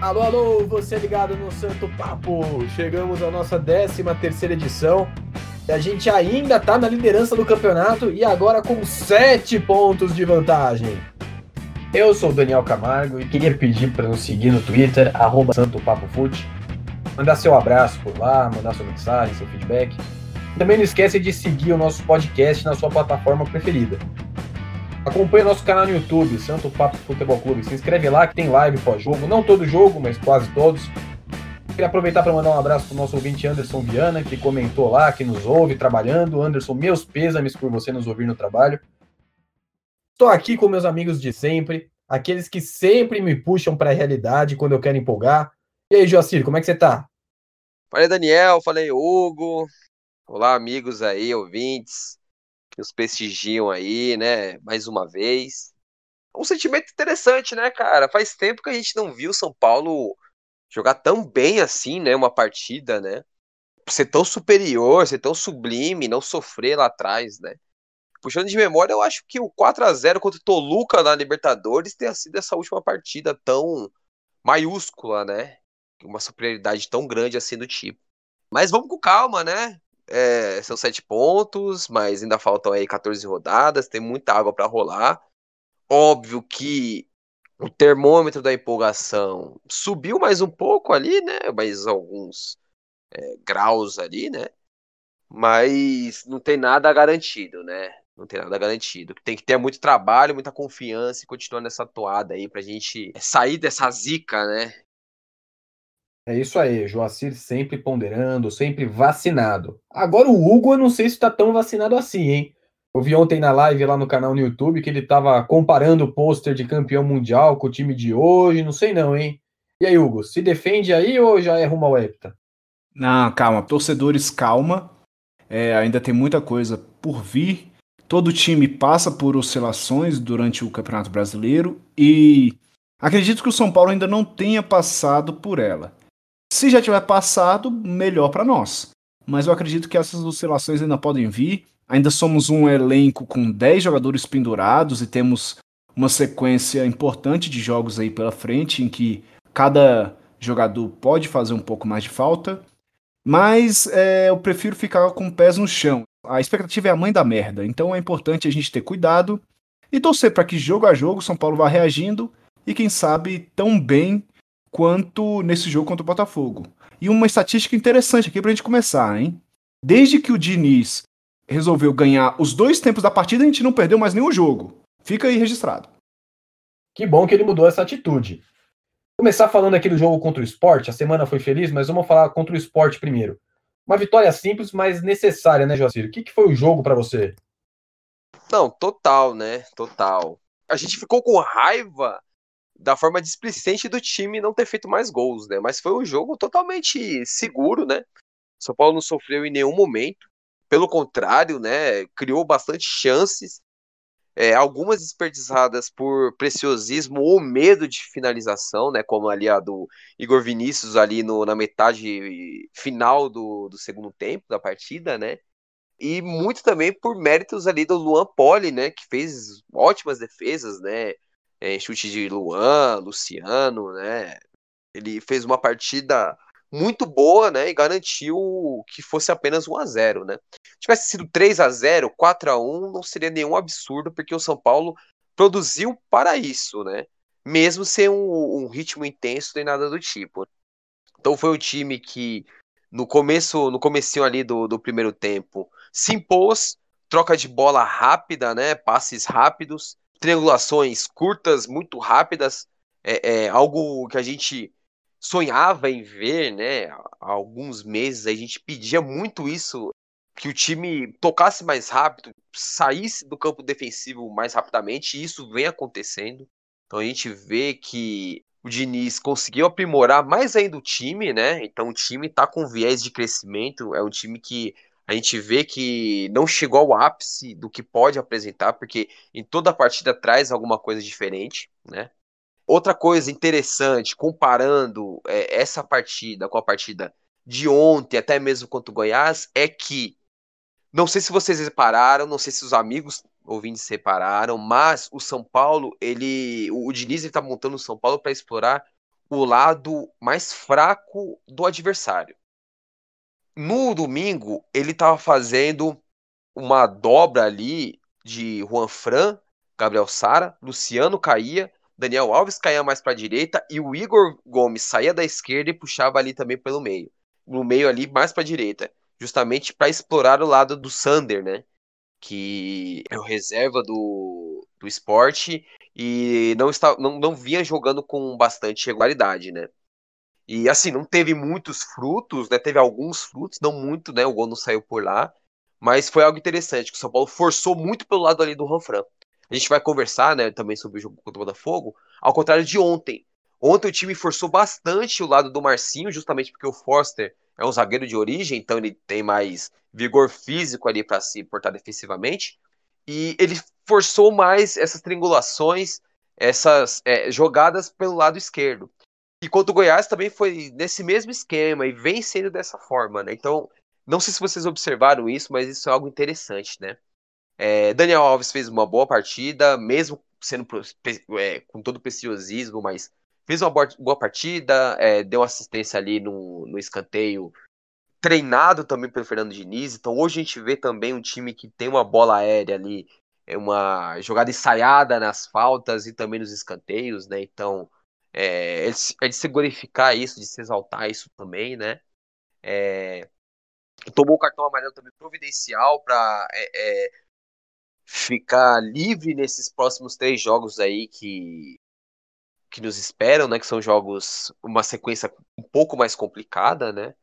Alô, alô, você ligado no Santo Papo. Chegamos à nossa 13 terceira edição. A gente ainda tá na liderança do campeonato e agora com 7 pontos de vantagem. Eu sou o Daniel Camargo e queria pedir para nos seguir no Twitter, arroba SantoPapoFute. Mandar seu abraço por lá, mandar sua mensagem, seu feedback. Também não esquece de seguir o nosso podcast na sua plataforma preferida. Acompanhe nosso canal no YouTube, Santo Papo Futebol Clube. Se inscreve lá que tem live pós-jogo. Não todo jogo, mas quase todos. Queria aproveitar para mandar um abraço para o nosso ouvinte Anderson Viana, que comentou lá, que nos ouve trabalhando. Anderson, meus pêsames por você nos ouvir no trabalho. Estou aqui com meus amigos de sempre, aqueles que sempre me puxam para a realidade quando eu quero empolgar. E aí, Joacir, como é que você tá? Falei Daniel, falei Hugo. Olá, amigos aí, ouvintes nos prestigiam aí, né? Mais uma vez. Um sentimento interessante, né, cara? Faz tempo que a gente não viu São Paulo jogar tão bem assim, né? Uma partida, né? Ser tão superior, ser tão sublime, não sofrer lá atrás, né? Puxando de memória, eu acho que o 4 a 0 contra o Toluca na Libertadores tenha sido essa última partida tão maiúscula, né? Uma superioridade tão grande assim do tipo. Mas vamos com calma, né? É, são sete pontos, mas ainda faltam aí 14 rodadas, tem muita água para rolar. Óbvio que o termômetro da empolgação subiu mais um pouco ali, né? Mais alguns é, graus ali, né? Mas não tem nada garantido, né? Não tem nada garantido. Tem que ter muito trabalho, muita confiança e continuar nessa toada aí pra gente sair dessa zica, né? É isso aí, Joacir sempre ponderando, sempre vacinado. Agora o Hugo, eu não sei se está tão vacinado assim, hein? Eu vi ontem na live lá no canal no YouTube que ele estava comparando o pôster de campeão mundial com o time de hoje, não sei não, hein? E aí, Hugo, se defende aí ou já é rumo ao hepta? Não, calma, torcedores, calma. É, ainda tem muita coisa por vir. Todo time passa por oscilações durante o Campeonato Brasileiro e acredito que o São Paulo ainda não tenha passado por ela. Se já tiver passado, melhor para nós. Mas eu acredito que essas oscilações ainda podem vir. Ainda somos um elenco com 10 jogadores pendurados e temos uma sequência importante de jogos aí pela frente em que cada jogador pode fazer um pouco mais de falta. Mas é, eu prefiro ficar com pés no chão. A expectativa é a mãe da merda, então é importante a gente ter cuidado e torcer para que jogo a jogo São Paulo vá reagindo e quem sabe tão bem quanto nesse jogo contra o Botafogo. E uma estatística interessante aqui pra gente começar, hein? Desde que o Diniz resolveu ganhar os dois tempos da partida, a gente não perdeu mais nenhum jogo. Fica aí registrado. Que bom que ele mudou essa atitude. Começar falando aqui do jogo contra o esporte, a semana foi feliz, mas vamos falar contra o esporte primeiro. Uma vitória simples, mas necessária, né, Joacir? O que, que foi o jogo para você? Não, total, né? Total. A gente ficou com raiva da forma displicente do time não ter feito mais gols, né? Mas foi um jogo totalmente seguro, né? São Paulo não sofreu em nenhum momento. Pelo contrário, né? Criou bastante chances. É, algumas desperdiçadas por preciosismo ou medo de finalização, né? Como ali a do Igor Vinícius ali no, na metade final do, do segundo tempo da partida, né? E muito também por méritos ali do Luan Poli, né? Que fez ótimas defesas, né? É, chute de Luan, Luciano, né? Ele fez uma partida muito boa, né? E garantiu que fosse apenas 1 a 0 né? Se tivesse sido 3 a 0 4 a 1 não seria nenhum absurdo, porque o São Paulo produziu para isso, né? Mesmo sem um, um ritmo intenso nem nada do tipo. Então foi um time que no começo, no comecinho ali do, do primeiro tempo, se impôs, troca de bola rápida, né? Passes rápidos, triangulações curtas, muito rápidas, é, é, algo que a gente sonhava em ver, né? Há alguns meses a gente pedia muito isso, que o time tocasse mais rápido, saísse do campo defensivo mais rapidamente, e isso vem acontecendo. Então a gente vê que o Diniz conseguiu aprimorar mais ainda o time, né? Então o time está com viés de crescimento, é um time que a gente vê que não chegou ao ápice do que pode apresentar, porque em toda a partida traz alguma coisa diferente, né? Outra coisa interessante, comparando é, essa partida com a partida de ontem, até mesmo contra o Goiás, é que não sei se vocês repararam, não sei se os amigos ouvintes repararam, mas o São Paulo, ele, o Diniz está montando o São Paulo para explorar o lado mais fraco do adversário. No domingo, ele estava fazendo uma dobra ali de Juan Fran, Gabriel Sara, Luciano caía, Daniel Alves caía mais para a direita e o Igor Gomes saía da esquerda e puxava ali também pelo meio. No meio ali, mais para a direita. Justamente para explorar o lado do Sander, né? Que é o reserva do, do esporte e não, está, não, não vinha jogando com bastante regularidade, né? E assim, não teve muitos frutos, né? Teve alguns frutos, não muito, né? O gol não saiu por lá. Mas foi algo interessante, que o São Paulo forçou muito pelo lado ali do Ranfran. A gente vai conversar, né, também sobre o jogo contra o Botafogo, ao contrário de ontem. Ontem o time forçou bastante o lado do Marcinho, justamente porque o Foster é um zagueiro de origem, então ele tem mais vigor físico ali para se portar defensivamente. E ele forçou mais essas triangulações, essas é, jogadas pelo lado esquerdo. E contra o Goiás também foi nesse mesmo esquema e vem sendo dessa forma, né? Então, não sei se vocês observaram isso, mas isso é algo interessante, né? É, Daniel Alves fez uma boa partida, mesmo sendo é, com todo o preciosismo, mas fez uma boa, partida, é, deu assistência ali no, no escanteio, treinado também pelo Fernando Diniz. Então hoje a gente vê também um time que tem uma bola aérea ali, é uma jogada ensaiada nas faltas e também nos escanteios, né? Então é, é de se glorificar isso, de se exaltar isso também, né? É, tomou o cartão amarelo também providencial para é, é, ficar livre nesses próximos três jogos aí que, que nos esperam, né? Que são jogos, uma sequência um pouco mais complicada, né?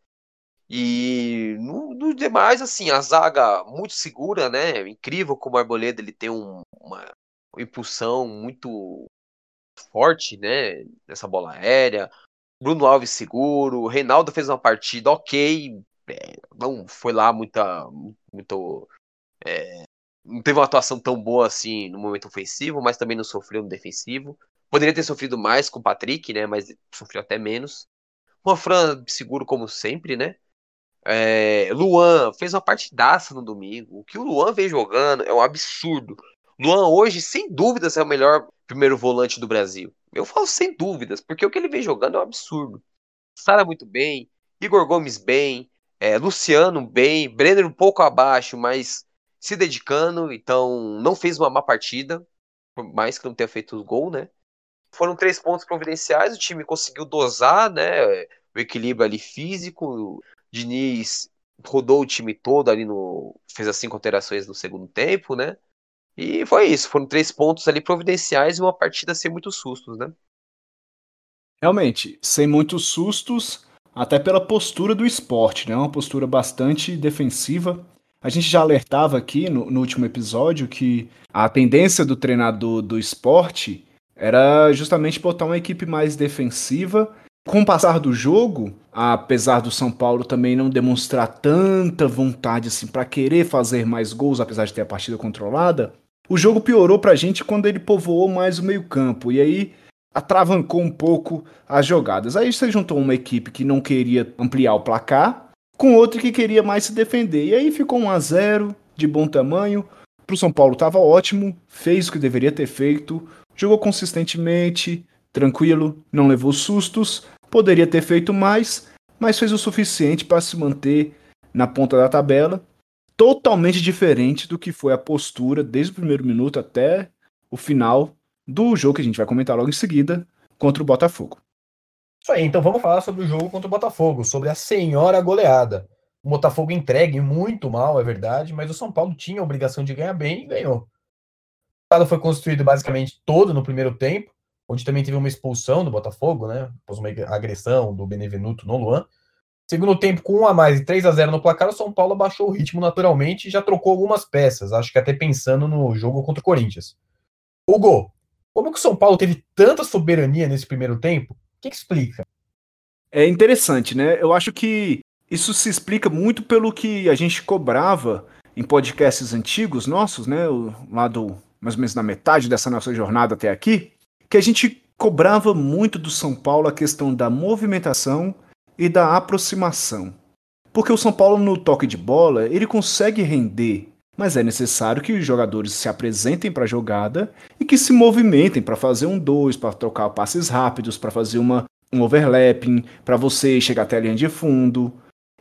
E no, no demais, assim, a zaga muito segura, né? Incrível como o Arboleda ele tem um, uma impulsão muito forte, né? Nessa bola aérea. Bruno Alves seguro, Reinaldo fez uma partida ok, é, não foi lá muita, muito, é, não teve uma atuação tão boa assim no momento ofensivo, mas também não sofreu no defensivo. Poderia ter sofrido mais com o Patrick, né? Mas sofreu até menos. Juan Fran seguro como sempre, né? É, Luan fez uma partidaça no domingo. O que o Luan vem jogando é um absurdo. Luan hoje, sem dúvidas, é o melhor primeiro volante do Brasil. Eu falo sem dúvidas, porque o que ele vem jogando é um absurdo. Sara muito bem, Igor Gomes bem, é, Luciano bem, Brenner um pouco abaixo, mas se dedicando, então não fez uma má partida, por mais que não tenha feito o gol, né? Foram três pontos providenciais, o time conseguiu dosar, né? O equilíbrio ali físico. Diniz rodou o time todo ali no. fez as cinco alterações no segundo tempo, né? E foi isso, foram três pontos ali providenciais e uma partida sem muitos sustos, né? Realmente, sem muitos sustos, até pela postura do esporte, né? Uma postura bastante defensiva. A gente já alertava aqui no, no último episódio que a tendência do treinador do esporte era justamente botar uma equipe mais defensiva. Com o passar do jogo, apesar do São Paulo também não demonstrar tanta vontade assim para querer fazer mais gols, apesar de ter a partida controlada, o jogo piorou pra gente quando ele povoou mais o meio-campo. E aí atravancou um pouco as jogadas. Aí você juntou uma equipe que não queria ampliar o placar com outra que queria mais se defender. E aí ficou 1 a 0 de bom tamanho. Pro São Paulo estava ótimo, fez o que deveria ter feito, jogou consistentemente, tranquilo, não levou sustos, poderia ter feito mais, mas fez o suficiente para se manter na ponta da tabela totalmente diferente do que foi a postura desde o primeiro minuto até o final do jogo que a gente vai comentar logo em seguida contra o Botafogo. Isso aí, então vamos falar sobre o jogo contra o Botafogo, sobre a senhora goleada. O Botafogo entregue muito mal, é verdade, mas o São Paulo tinha a obrigação de ganhar bem e ganhou. O estado foi construído basicamente todo no primeiro tempo, onde também teve uma expulsão do Botafogo, né? Após uma agressão do Benevenuto no Luan. Segundo tempo, com 1 a mais e 3 a 0 no placar, o São Paulo abaixou o ritmo naturalmente e já trocou algumas peças, acho que até pensando no jogo contra o Corinthians. Hugo, como que o São Paulo teve tanta soberania nesse primeiro tempo? O que, que explica? É interessante, né? Eu acho que isso se explica muito pelo que a gente cobrava em podcasts antigos nossos, né? Lá do mais ou menos na metade dessa nossa jornada até aqui, que a gente cobrava muito do São Paulo a questão da movimentação e da aproximação. Porque o São Paulo no toque de bola, ele consegue render, mas é necessário que os jogadores se apresentem para a jogada e que se movimentem para fazer um dois, para trocar passes rápidos, para fazer uma um overlapping, para você chegar até a linha de fundo.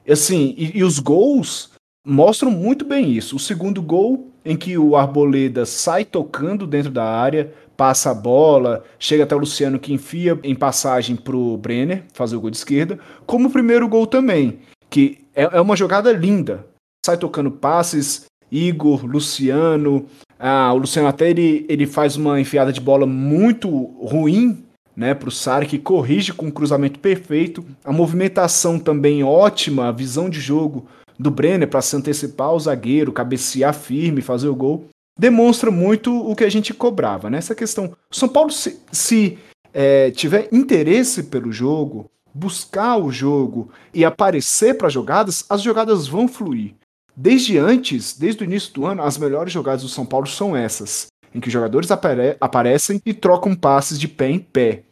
Assim, e, e, os gols mostram muito bem isso. O segundo gol, em que o Arboleda sai tocando dentro da área, passa a bola, chega até o Luciano que enfia em passagem pro Brenner fazer o gol de esquerda, como o primeiro gol também, que é, é uma jogada linda. Sai tocando passes, Igor, Luciano. Ah, o Luciano até ele, ele faz uma enfiada de bola muito ruim né, para o Sara, que corrige com um cruzamento perfeito. A movimentação também ótima, a visão de jogo do Brenner para se antecipar ao zagueiro, cabecear firme, fazer o gol. Demonstra muito o que a gente cobrava, né? Essa questão. O São Paulo, se, se é, tiver interesse pelo jogo, buscar o jogo e aparecer para jogadas, as jogadas vão fluir. Desde antes, desde o início do ano, as melhores jogadas do São Paulo são essas, em que jogadores apare aparecem e trocam passes de pé em pé.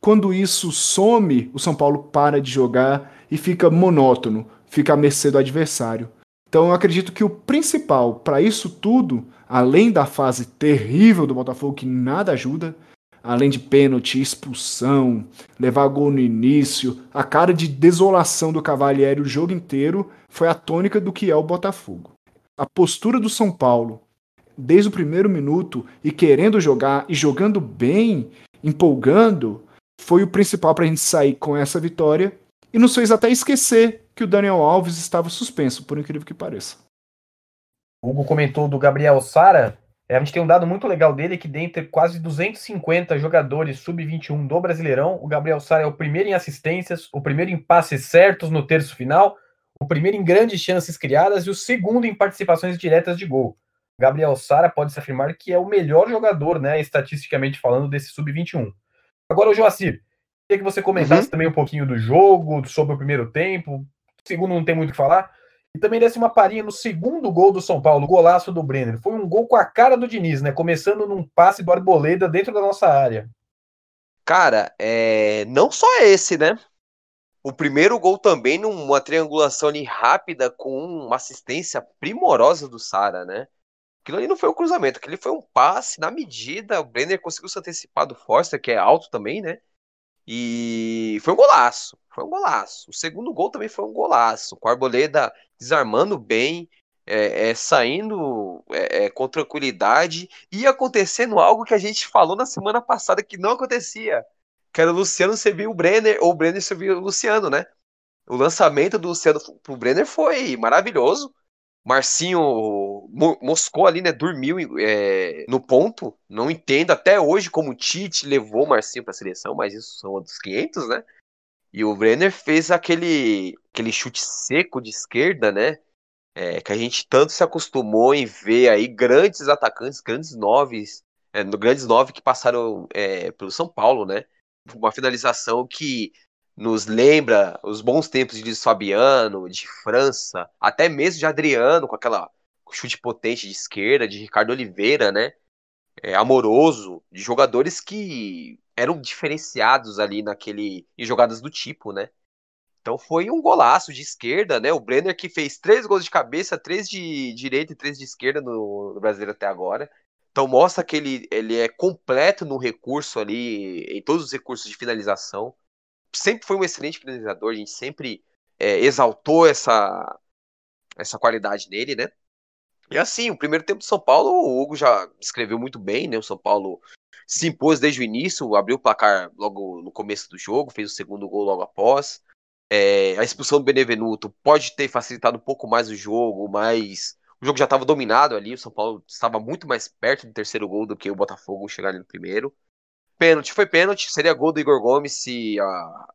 Quando isso some, o São Paulo para de jogar e fica monótono, fica à mercê do adversário. Então eu acredito que o principal para isso tudo, além da fase terrível do Botafogo que nada ajuda, além de pênalti, expulsão, levar gol no início, a cara de desolação do Cavalieri o jogo inteiro foi a tônica do que é o Botafogo. A postura do São Paulo, desde o primeiro minuto e querendo jogar e jogando bem, empolgando, foi o principal para a gente sair com essa vitória e nos fez até esquecer que o Daniel Alves estava suspenso, por incrível que pareça. O Hugo comentou do Gabriel Sara. É, a gente tem um dado muito legal dele que dentre quase 250 jogadores sub-21 do Brasileirão, o Gabriel Sara é o primeiro em assistências, o primeiro em passes certos no terço final, o primeiro em grandes chances criadas e o segundo em participações diretas de gol. Gabriel Sara pode se afirmar que é o melhor jogador, né, estatisticamente falando, desse sub-21. Agora, o Joacir, queria que você comentasse uhum. também um pouquinho do jogo, sobre o primeiro tempo. O segundo não tem muito o que falar. E também desse uma parinha no segundo gol do São Paulo, golaço do Brenner. Foi um gol com a cara do Diniz, né? Começando num passe do Arboleda dentro da nossa área. Cara, é... não só esse, né? O primeiro gol também numa triangulação ali rápida com uma assistência primorosa do Sara, né? Aquilo ali não foi um cruzamento, aquilo foi um passe na medida. O Brenner conseguiu se antecipar do Forster, que é alto também, né? E foi um golaço. Foi um golaço. O segundo gol também foi um golaço. Com a Arboleda desarmando bem, é, é, saindo é, é com tranquilidade e acontecendo algo que a gente falou na semana passada que não acontecia. Que era o Luciano servir o Brenner, ou o Brenner servir o Luciano, né? O lançamento do Luciano pro Brenner foi maravilhoso. Marcinho moscou ali, né? Dormiu é, no ponto. Não entendo até hoje como o Tite levou o Marcinho para a seleção, mas isso são outros 500, né? E o Brenner fez aquele, aquele chute seco de esquerda, né? É, que a gente tanto se acostumou em ver aí grandes atacantes, grandes noves, é, grandes nove que passaram é, pelo São Paulo, né? Uma finalização que nos lembra os bons tempos de Fabiano, de França, até mesmo de Adriano, com aquela chute potente de esquerda, de Ricardo Oliveira, né? É, amoroso, de jogadores que eram diferenciados ali naquele em jogadas do tipo, né? Então foi um golaço de esquerda, né? O Brenner que fez três gols de cabeça, três de direita e três de esquerda no, no Brasileiro até agora. Então mostra que ele, ele é completo no recurso ali, em todos os recursos de finalização sempre foi um excelente finalizador, a gente sempre é, exaltou essa, essa qualidade nele, né? E assim, o primeiro tempo do São Paulo, o Hugo já escreveu muito bem, né? O São Paulo se impôs desde o início, abriu o placar logo no começo do jogo, fez o segundo gol logo após. É, a expulsão do Benevenuto pode ter facilitado um pouco mais o jogo, mas o jogo já estava dominado ali, o São Paulo estava muito mais perto do terceiro gol do que o Botafogo chegar no primeiro. Pênalti foi pênalti, seria gol do Igor Gomes se a,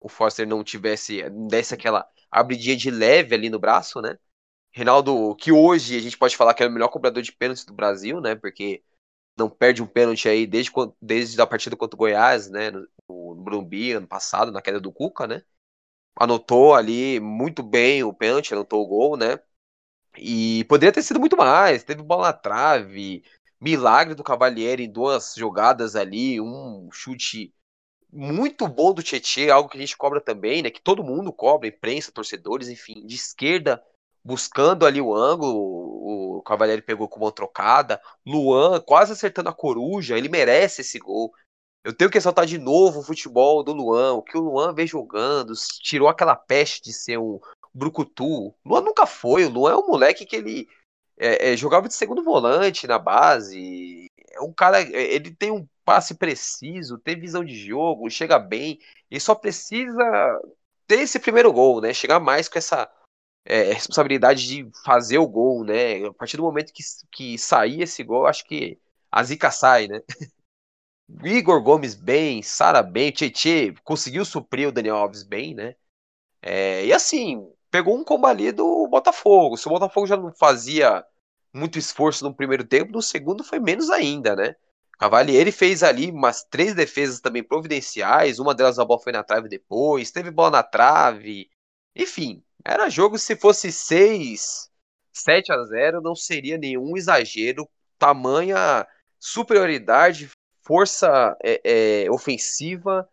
o Foster não tivesse, desse aquela abridinha de leve ali no braço, né? Reinaldo, que hoje a gente pode falar que é o melhor cobrador de pênaltis do Brasil, né? Porque não perde um pênalti aí desde, desde a partida contra o Goiás, né? No, no Brumbi, ano passado, na queda do Cuca, né? Anotou ali muito bem o pênalti, anotou o gol, né? E poderia ter sido muito mais. Teve bola na trave, milagre do Cavalieri em duas jogadas ali, um chute muito bom do Tietchan, algo que a gente cobra também, né? Que todo mundo cobra, imprensa, torcedores, enfim, de esquerda, buscando ali o ângulo. O Cavalieri pegou com uma trocada. Luan quase acertando a coruja, ele merece esse gol. eu tenho que ressaltar de novo o futebol do Luan, o que o Luan vem jogando, tirou aquela peste de ser um brucutu. Luan nunca foi, o Luan é um moleque que ele é, é, jogava de segundo volante na base. É um cara, ele tem um passe preciso, tem visão de jogo, chega bem, e só precisa ter esse primeiro gol, né? Chegar mais com essa é, responsabilidade de fazer o gol, né? A partir do momento que, que sair esse gol, acho que a zica sai, né? Igor Gomes bem, Sara bem, Tietê conseguiu suprir o Daniel Alves bem, né? É, e assim, pegou um combali do Botafogo. Se o Botafogo já não fazia muito esforço no primeiro tempo, no segundo foi menos ainda, né? Cavalieri fez ali umas três defesas também providenciais, uma delas a bola foi na trave depois, teve bola na trave. Enfim, era jogo se fosse 6, 7 a 0, não seria nenhum exagero, tamanha superioridade força é, é, ofensiva,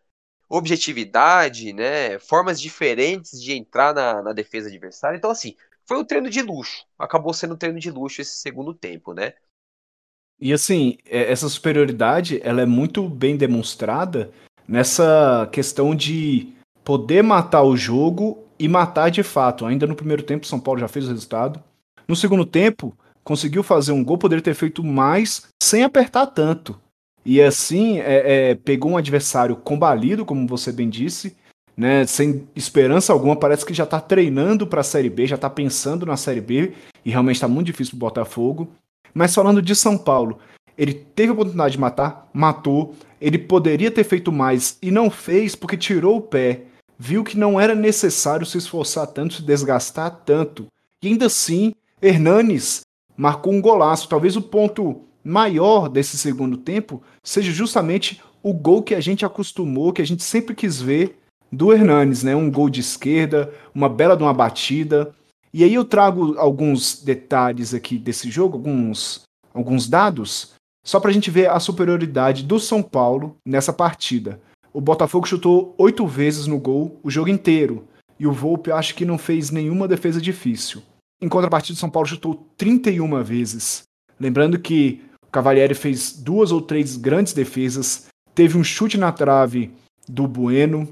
objetividade, né? Formas diferentes de entrar na, na defesa adversária. Então, assim, foi um treino de luxo. Acabou sendo um treino de luxo esse segundo tempo, né? E assim, é, essa superioridade, ela é muito bem demonstrada nessa questão de poder matar o jogo e matar de fato. Ainda no primeiro tempo, São Paulo já fez o resultado. No segundo tempo, conseguiu fazer um gol, poderia ter feito mais sem apertar tanto. E assim, é, é, pegou um adversário combalido, como você bem disse, né, sem esperança alguma, parece que já está treinando para a Série B, já está pensando na Série B, e realmente está muito difícil para o Botafogo. Mas falando de São Paulo, ele teve a oportunidade de matar, matou, ele poderia ter feito mais e não fez porque tirou o pé, viu que não era necessário se esforçar tanto, se desgastar tanto. E ainda assim, Hernanes marcou um golaço, talvez o ponto maior desse segundo tempo seja justamente o gol que a gente acostumou, que a gente sempre quis ver do Hernanes, né? Um gol de esquerda, uma bela de uma batida. E aí eu trago alguns detalhes aqui desse jogo, alguns, alguns dados, só para a gente ver a superioridade do São Paulo nessa partida. O Botafogo chutou oito vezes no gol o jogo inteiro, e o Volpe acho que não fez nenhuma defesa difícil. Em contrapartida, o São Paulo chutou 31 vezes. Lembrando que Cavalieri fez duas ou três grandes defesas, teve um chute na trave do Bueno,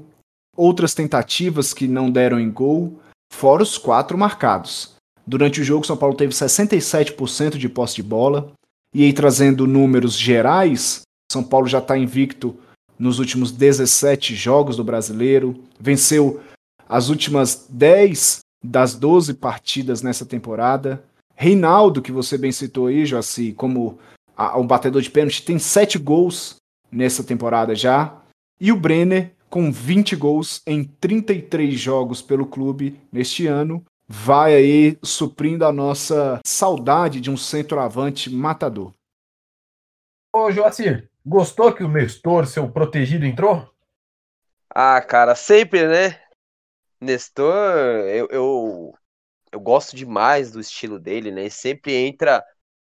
outras tentativas que não deram em gol, fora os quatro marcados. Durante o jogo, São Paulo teve 67% de posse de bola, e aí trazendo números gerais, São Paulo já está invicto nos últimos 17 jogos do brasileiro, venceu as últimas 10 das 12 partidas nessa temporada. Reinaldo, que você bem citou aí, Joaci, como o batedor de pênalti, tem sete gols nessa temporada já. E o Brenner, com 20 gols em 33 jogos pelo clube neste ano, vai aí suprindo a nossa saudade de um centroavante matador. Ô, Joacir, gostou que o Nestor, seu protegido, entrou? Ah, cara, sempre, né? Nestor, eu, eu, eu gosto demais do estilo dele, né? Sempre entra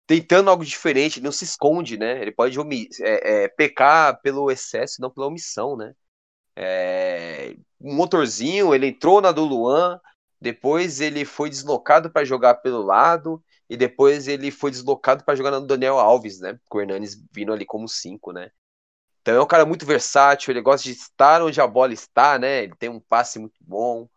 tentando algo diferente, ele não se esconde, né? Ele pode é, é, pecar pelo excesso, não pela omissão, né? É, um motorzinho, ele entrou na do Luan, depois ele foi deslocado para jogar pelo lado, e depois ele foi deslocado para jogar no Daniel Alves, né? Com o Hernanes vindo ali como cinco, né? Então é um cara muito versátil, ele gosta de estar onde a bola está, né? Ele tem um passe muito bom.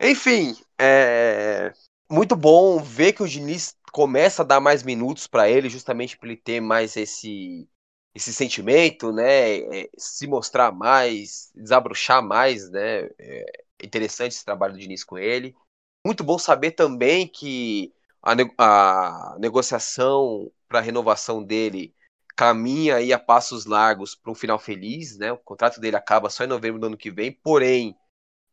Enfim, é muito bom ver que o Diniz começa a dar mais minutos para ele, justamente para ele ter mais esse esse sentimento, né? É, se mostrar mais, desabrochar mais, né? É interessante esse trabalho do Diniz com ele. Muito bom saber também que a, a negociação para renovação dele caminha aí a passos largos para um final feliz, né? O contrato dele acaba só em novembro do ano que vem, porém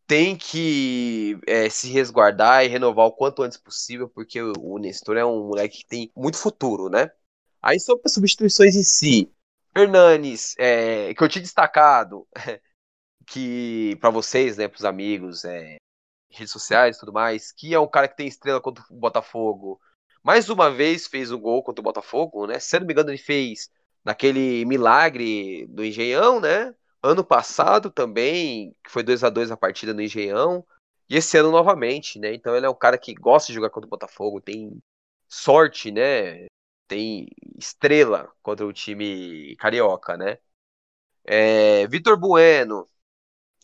tem que é, se resguardar e renovar o quanto antes possível, porque o Nestor é um moleque que tem muito futuro, né? Aí sobre as substituições em si, Hernanes, é, que eu tinha destacado, que para vocês, né, para os amigos, é, redes sociais e tudo mais, que é um cara que tem estrela contra o Botafogo. Mais uma vez fez um gol contra o Botafogo, né? Se não me engano, ele fez naquele milagre do Engenhão, né? Ano passado também, que foi 2 a 2 a partida no Engenhão. E esse ano novamente, né? Então ele é um cara que gosta de jogar contra o Botafogo, tem sorte, né? Tem estrela contra o time carioca, né? É, Vitor Bueno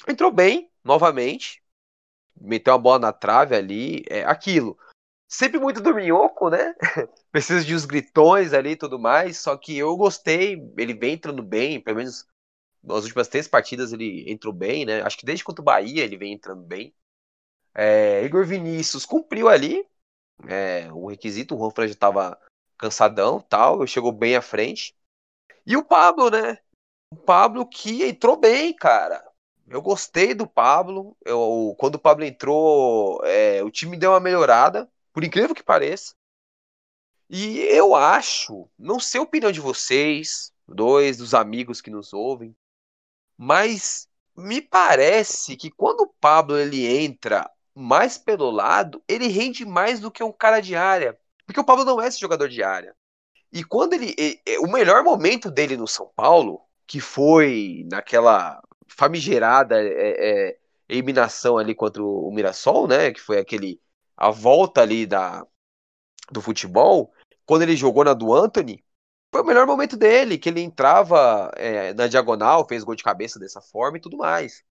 entrou bem, novamente. Meteu a bola na trave ali. É, aquilo. Sempre muito dorminhoco, né? Precisa de uns gritões ali e tudo mais. Só que eu gostei. Ele vem entrando bem, pelo menos nas últimas três partidas ele entrou bem, né? Acho que desde contra o Bahia ele vem entrando bem. É, Igor Vinícius cumpriu ali é, o requisito, o Juanfran já estava cansadão tal, chegou bem à frente. E o Pablo, né? O Pablo que entrou bem, cara. Eu gostei do Pablo. Eu, quando o Pablo entrou, é, o time deu uma melhorada, por incrível que pareça. E eu acho, não sei a opinião de vocês, dois, dos amigos que nos ouvem, mas me parece que quando o Pablo ele entra mais pelo lado, ele rende mais do que um cara de área. Porque o Pablo não é esse jogador de área. E quando ele. O melhor momento dele no São Paulo, que foi naquela famigerada é, é, eliminação ali contra o Mirassol, né? Que foi aquele. a volta ali da, do futebol, quando ele jogou na do Anthony, foi o melhor momento dele, que ele entrava é, na diagonal, fez gol de cabeça dessa forma e tudo mais.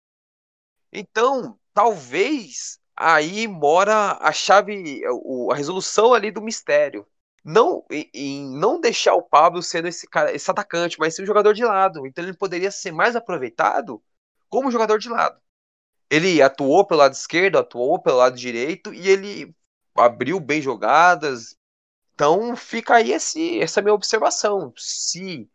Então, talvez aí mora a chave, a resolução ali do mistério. Não em não deixar o Pablo sendo esse cara, esse atacante, mas ser um jogador de lado. Então ele poderia ser mais aproveitado como jogador de lado. Ele atuou pelo lado esquerdo, atuou pelo lado direito e ele abriu bem jogadas. Então fica aí esse, essa minha observação. Se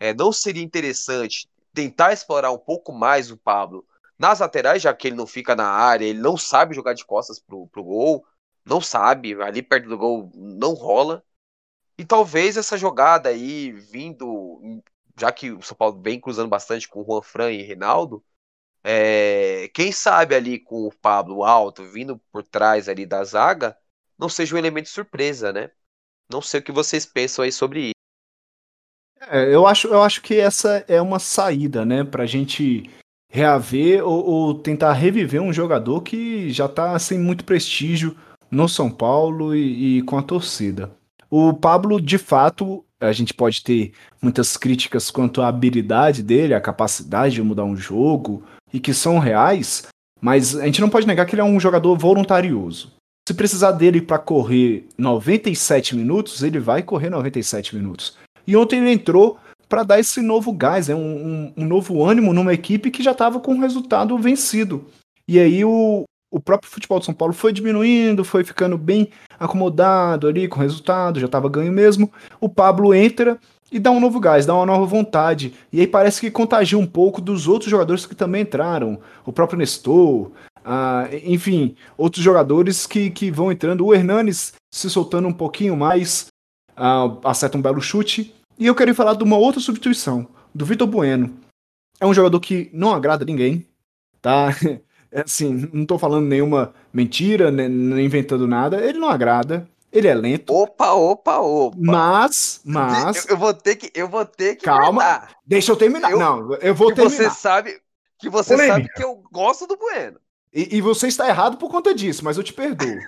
é, não seria interessante tentar explorar um pouco mais o Pablo nas laterais, já que ele não fica na área, ele não sabe jogar de costas pro, pro gol, não sabe, ali perto do gol não rola. E talvez essa jogada aí vindo, já que o São Paulo vem cruzando bastante com o Juan Fran e Reinaldo, é, quem sabe ali com o Pablo alto vindo por trás ali da zaga, não seja um elemento surpresa, né? Não sei o que vocês pensam aí sobre isso. É, eu, acho, eu acho que essa é uma saída, né? Pra gente reaver ou, ou, tentar reviver um jogador que já está sem muito prestígio no São Paulo e, e, com a torcida. O Pablo, de fato, a gente pode ter muitas críticas quanto à habilidade dele, a capacidade de mudar um jogo, e que são reais, mas a gente não pode negar que ele é um jogador voluntarioso. Se precisar dele para correr 97 minutos, ele vai correr 97 minutos. E ontem ele entrou para dar esse novo gás, né? um, um, um, novo ânimo numa equipe que já estava com o resultado vencido. E aí o, o próprio futebol de São Paulo foi diminuindo, foi ficando bem acomodado ali com o resultado, já estava ganho mesmo. O Pablo entra e dá um novo gás, dá uma nova vontade. E aí parece que contagia um pouco dos outros jogadores que também entraram. O próprio Nestor, ah, enfim, outros jogadores que, que vão entrando. O Hernanes se soltando um pouquinho mais, ah, acerta um belo chute. E eu quero falar de uma outra substituição, do Vitor Bueno. É um jogador que não agrada ninguém, tá? É assim, não tô falando nenhuma mentira, nem, nem inventando nada. Ele não agrada, ele é lento. Opa, opa, opa. Mas, mas. Eu, eu vou ter que, eu vou ter que. Calma. Deixa eu terminar. Eu, não, eu vou que terminar. Você sabe que você Polêmica. sabe que eu gosto do Bueno. E, e, você está errado por conta disso, mas eu te perdoo.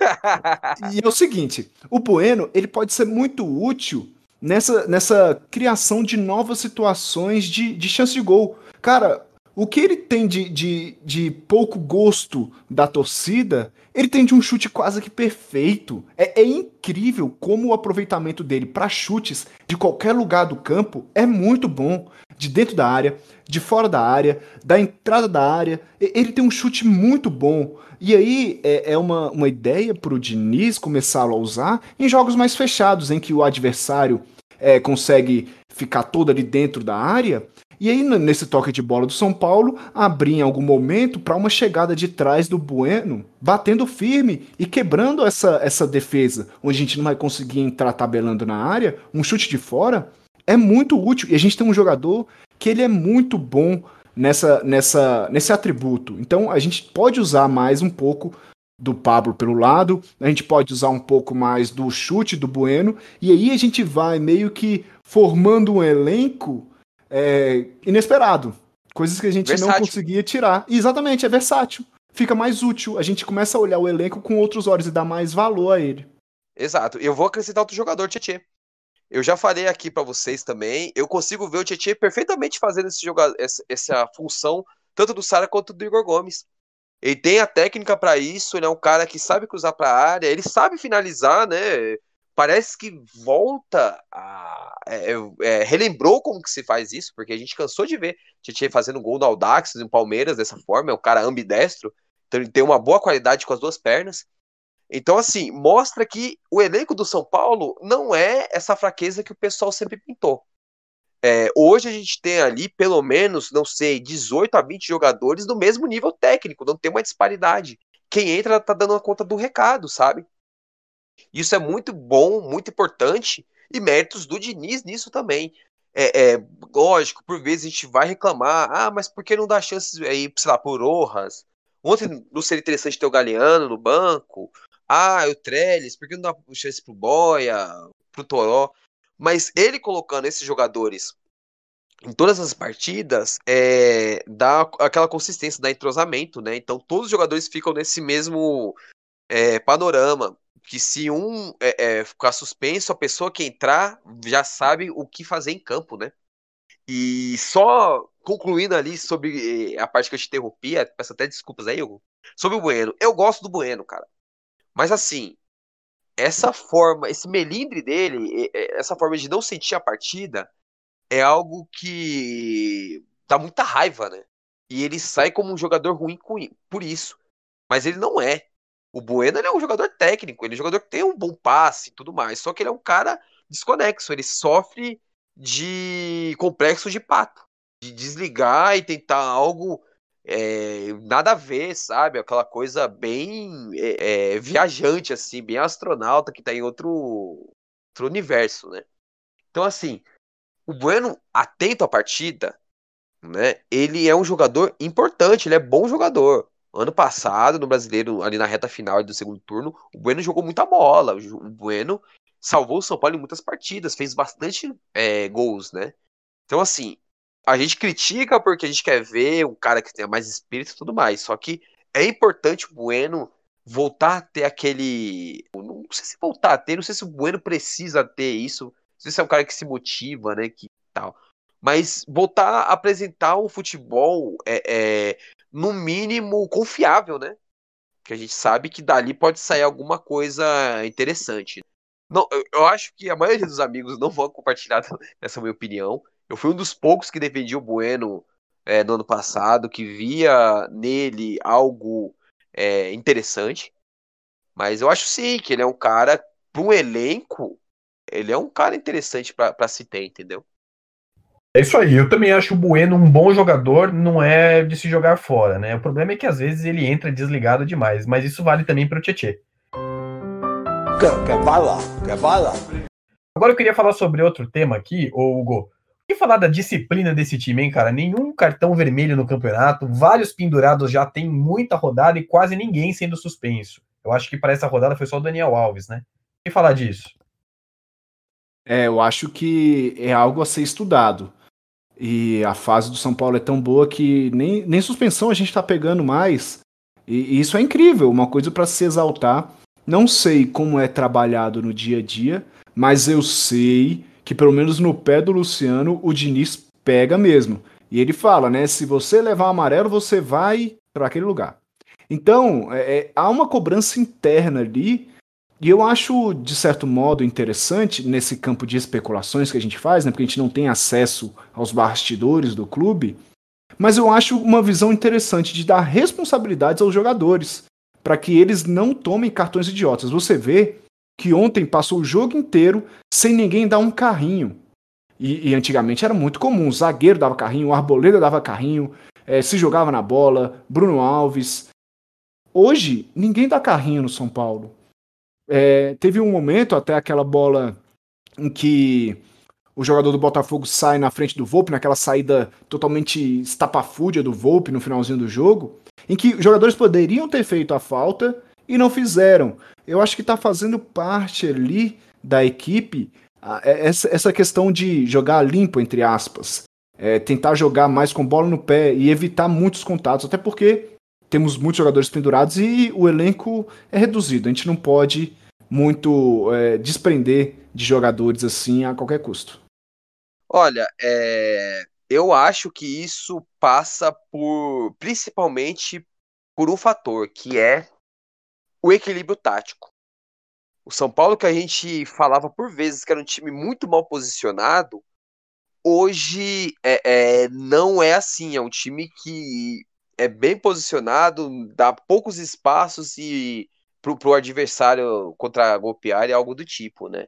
e é o seguinte: o Bueno ele pode ser muito útil nessa, nessa criação de novas situações de, de chance de gol. Cara, o que ele tem de, de, de pouco gosto da torcida, ele tem de um chute quase que perfeito. É, é incrível como o aproveitamento dele para chutes de qualquer lugar do campo é muito bom. De dentro da área, de fora da área, da entrada da área. Ele tem um chute muito bom. E aí é, é uma, uma ideia para o Diniz começá-lo a usar em jogos mais fechados, em que o adversário é, consegue ficar todo ali dentro da área. E aí, nesse toque de bola do São Paulo, abrir em algum momento para uma chegada de trás do Bueno, batendo firme e quebrando essa, essa defesa, onde a gente não vai conseguir entrar tabelando na área, um chute de fora é muito útil. E a gente tem um jogador que ele é muito bom nessa, nessa, nesse atributo. Então a gente pode usar mais um pouco do Pablo pelo lado, a gente pode usar um pouco mais do chute do Bueno, e aí a gente vai meio que formando um elenco é, inesperado. Coisas que a gente versátil. não conseguia tirar. E exatamente, é versátil. Fica mais útil. A gente começa a olhar o elenco com outros olhos e dar mais valor a ele. Exato. Eu vou acrescentar outro jogador, Tietê. eu já falei aqui para vocês também, eu consigo ver o Tietchan perfeitamente fazendo esse essa, essa função, tanto do Sara quanto do Igor Gomes. Ele tem a técnica para isso, ele é um cara que sabe cruzar para a área, ele sabe finalizar, né? Parece que volta a. É, é, relembrou como que se faz isso, porque a gente cansou de ver Tietchan fazendo gol no Audax, no Palmeiras dessa forma, é um cara ambidestro, então ele tem uma boa qualidade com as duas pernas. Então, assim, mostra que o elenco do São Paulo não é essa fraqueza que o pessoal sempre pintou. É, hoje a gente tem ali, pelo menos, não sei, 18 a 20 jogadores do mesmo nível técnico, não tem uma disparidade. Quem entra tá dando conta do recado, sabe? Isso é muito bom, muito importante, e méritos do Diniz nisso também. É, é, lógico, por vezes a gente vai reclamar, ah, mas por que não dá chances aí, sei lá, por Rojas? Ontem não seria interessante ter o Galeano no banco, ah, o Trellis, por que não dá chance pro Boia, pro Toró? Mas ele colocando esses jogadores em todas as partidas, é, dá aquela consistência, dá entrosamento, né? Então todos os jogadores ficam nesse mesmo é, panorama. Que se um é, é ficar suspenso, a pessoa que entrar já sabe o que fazer em campo, né? E só concluindo ali sobre a parte que eu te interrompi, peço até desculpas aí, Hugo. Sobre o Bueno. Eu gosto do Bueno, cara. Mas assim, essa forma, esse melindre dele, essa forma de não sentir a partida, é algo que dá muita raiva, né? E ele sai como um jogador ruim por isso. Mas ele não é. O Bueno é um jogador técnico, ele é um jogador que tem um bom passe e tudo mais. Só que ele é um cara desconexo, ele sofre de complexo de pato. De desligar e tentar algo é, nada a ver, sabe? Aquela coisa bem é, é, viajante, assim, bem astronauta que tá em outro, outro universo, né? Então, assim, o Bueno, atento à partida, né? Ele é um jogador importante, ele é bom jogador. Ano passado, no brasileiro, ali na reta final do segundo turno, o Bueno jogou muita bola. O Bueno salvou o São Paulo em muitas partidas, fez bastante é, gols, né? Então, assim, a gente critica porque a gente quer ver um cara que tenha mais espírito e tudo mais. Só que é importante o Bueno voltar a ter aquele. Não sei se voltar a ter, não sei se o Bueno precisa ter isso. Não sei se é um cara que se motiva, né? Que tal. Mas voltar a apresentar um futebol é, é, no mínimo confiável, né? Que a gente sabe que dali pode sair alguma coisa interessante. Não, eu, eu acho que a maioria dos amigos não vão compartilhar essa minha opinião. Eu fui um dos poucos que defendia o Bueno é, no ano passado, que via nele algo é, interessante. Mas eu acho sim que ele é um cara, para um elenco, ele é um cara interessante para se ter, entendeu? É isso aí, eu também acho o Bueno um bom jogador, não é de se jogar fora, né? O problema é que às vezes ele entra desligado demais, mas isso vale também para o Tietchan. Quer, quer bala? Quer bala? Agora eu queria falar sobre outro tema aqui, Hugo que falar da disciplina desse time, hein, cara? Nenhum cartão vermelho no campeonato, vários pendurados já tem muita rodada e quase ninguém sendo suspenso. Eu acho que para essa rodada foi só o Daniel Alves, né? O que falar disso? É, eu acho que é algo a ser estudado. E a fase do São Paulo é tão boa que nem, nem suspensão a gente tá pegando mais. E, e isso é incrível, uma coisa para se exaltar. Não sei como é trabalhado no dia a dia, mas eu sei que pelo menos no pé do Luciano o Diniz pega mesmo. E ele fala, né? Se você levar amarelo, você vai para aquele lugar. Então, é, é, há uma cobrança interna ali, e eu acho, de certo modo, interessante nesse campo de especulações que a gente faz, né? Porque a gente não tem acesso aos bastidores do clube. Mas eu acho uma visão interessante de dar responsabilidades aos jogadores, para que eles não tomem cartões idiotas. Você vê que ontem passou o jogo inteiro sem ninguém dar um carrinho. E, e antigamente era muito comum, o zagueiro dava carrinho, o arboleda dava carrinho, é, se jogava na bola, Bruno Alves. Hoje, ninguém dá carrinho no São Paulo. É, teve um momento, até aquela bola em que o jogador do Botafogo sai na frente do Volpe, naquela saída totalmente estapafúdia do Volpe no finalzinho do jogo, em que os jogadores poderiam ter feito a falta e não fizeram. Eu acho que está fazendo parte ali da equipe é, essa questão de jogar limpo, entre aspas. É, tentar jogar mais com bola no pé e evitar muitos contatos, até porque temos muitos jogadores pendurados e o elenco é reduzido. A gente não pode muito é, desprender de jogadores assim a qualquer custo? Olha, é, eu acho que isso passa por principalmente por um fator que é o equilíbrio tático. O São Paulo que a gente falava por vezes que era um time muito mal posicionado, hoje é, é, não é assim. É um time que é bem posicionado, dá poucos espaços e pro, pro adversário contra golpear e algo do tipo, né?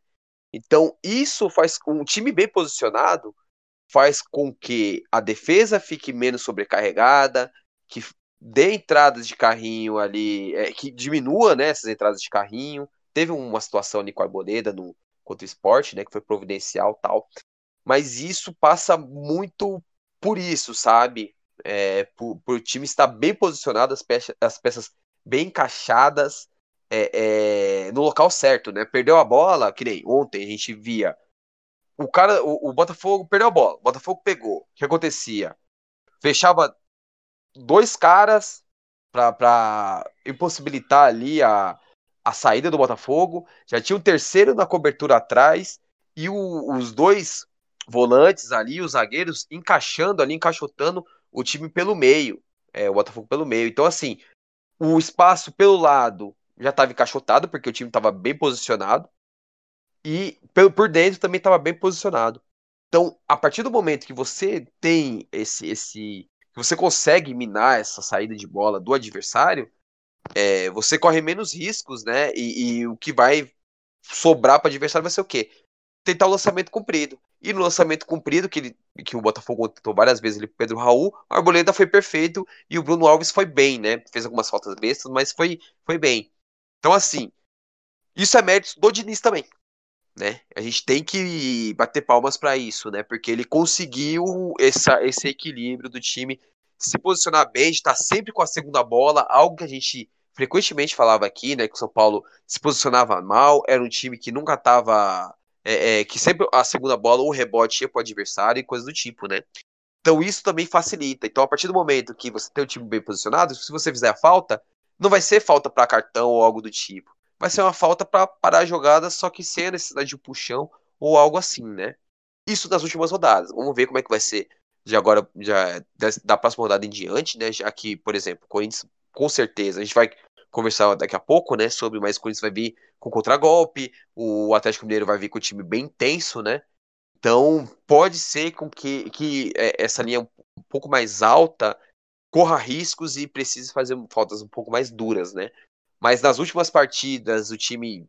Então, isso faz com um time bem posicionado faz com que a defesa fique menos sobrecarregada, que dê entradas de carrinho ali, é, que diminua né, essas entradas de carrinho. Teve uma situação ali com a Arboleda no contra o esporte, né, que foi providencial tal. Mas isso passa muito por isso, sabe? É, por, por o time estar bem posicionado, as peças, as peças bem encaixadas é, é, no local certo, né? Perdeu a bola, que nem ontem a gente via o cara, o, o, Botafogo perdeu a bola, o Botafogo pegou. O que acontecia? Fechava dois caras para impossibilitar ali a, a saída do Botafogo. Já tinha um terceiro na cobertura atrás e o, os dois volantes ali, os zagueiros, encaixando ali, encaixotando o time pelo meio. É, o Botafogo pelo meio. Então, assim, o espaço pelo lado já estava encaixotado, porque o time estava bem posicionado. E por dentro também estava bem posicionado. Então, a partir do momento que você tem esse. esse que você consegue minar essa saída de bola do adversário, é, você corre menos riscos, né? E, e o que vai sobrar para o adversário vai ser o quê? Tentar o lançamento comprido. E no lançamento comprido, que, ele, que o Botafogo tentou várias vezes pro Pedro Raul, a Arboleda foi perfeito e o Bruno Alves foi bem, né? Fez algumas faltas bestas, mas foi, foi bem. Então, assim, isso é mérito do Diniz também né? A gente tem que bater palmas para isso, né? Porque ele conseguiu essa, esse equilíbrio do time se posicionar bem, de estar sempre com a segunda bola, algo que a gente frequentemente falava aqui, né? Que o São Paulo se posicionava mal, era um time que nunca estava. É, é, que sempre a segunda bola ou o rebote ia para o adversário e coisa do tipo, né? Então isso também facilita. Então, a partir do momento que você tem o time bem posicionado, se você fizer a falta, não vai ser falta para cartão ou algo do tipo vai ser uma falta para parar a jogada, só que sem a necessidade de um puxão ou algo assim, né? Isso nas últimas rodadas. Vamos ver como é que vai ser de agora, já da próxima rodada em diante, né? Já que, por exemplo, Corinthians, com certeza, a gente vai conversar daqui a pouco, né? Sobre, mas o Corinthians vai vir com contragolpe, o Atlético Mineiro vai vir com o time bem intenso, né? Então, pode ser com que, que é, essa linha um pouco mais alta corra riscos e precise fazer faltas um pouco mais duras, né? Mas nas últimas partidas o time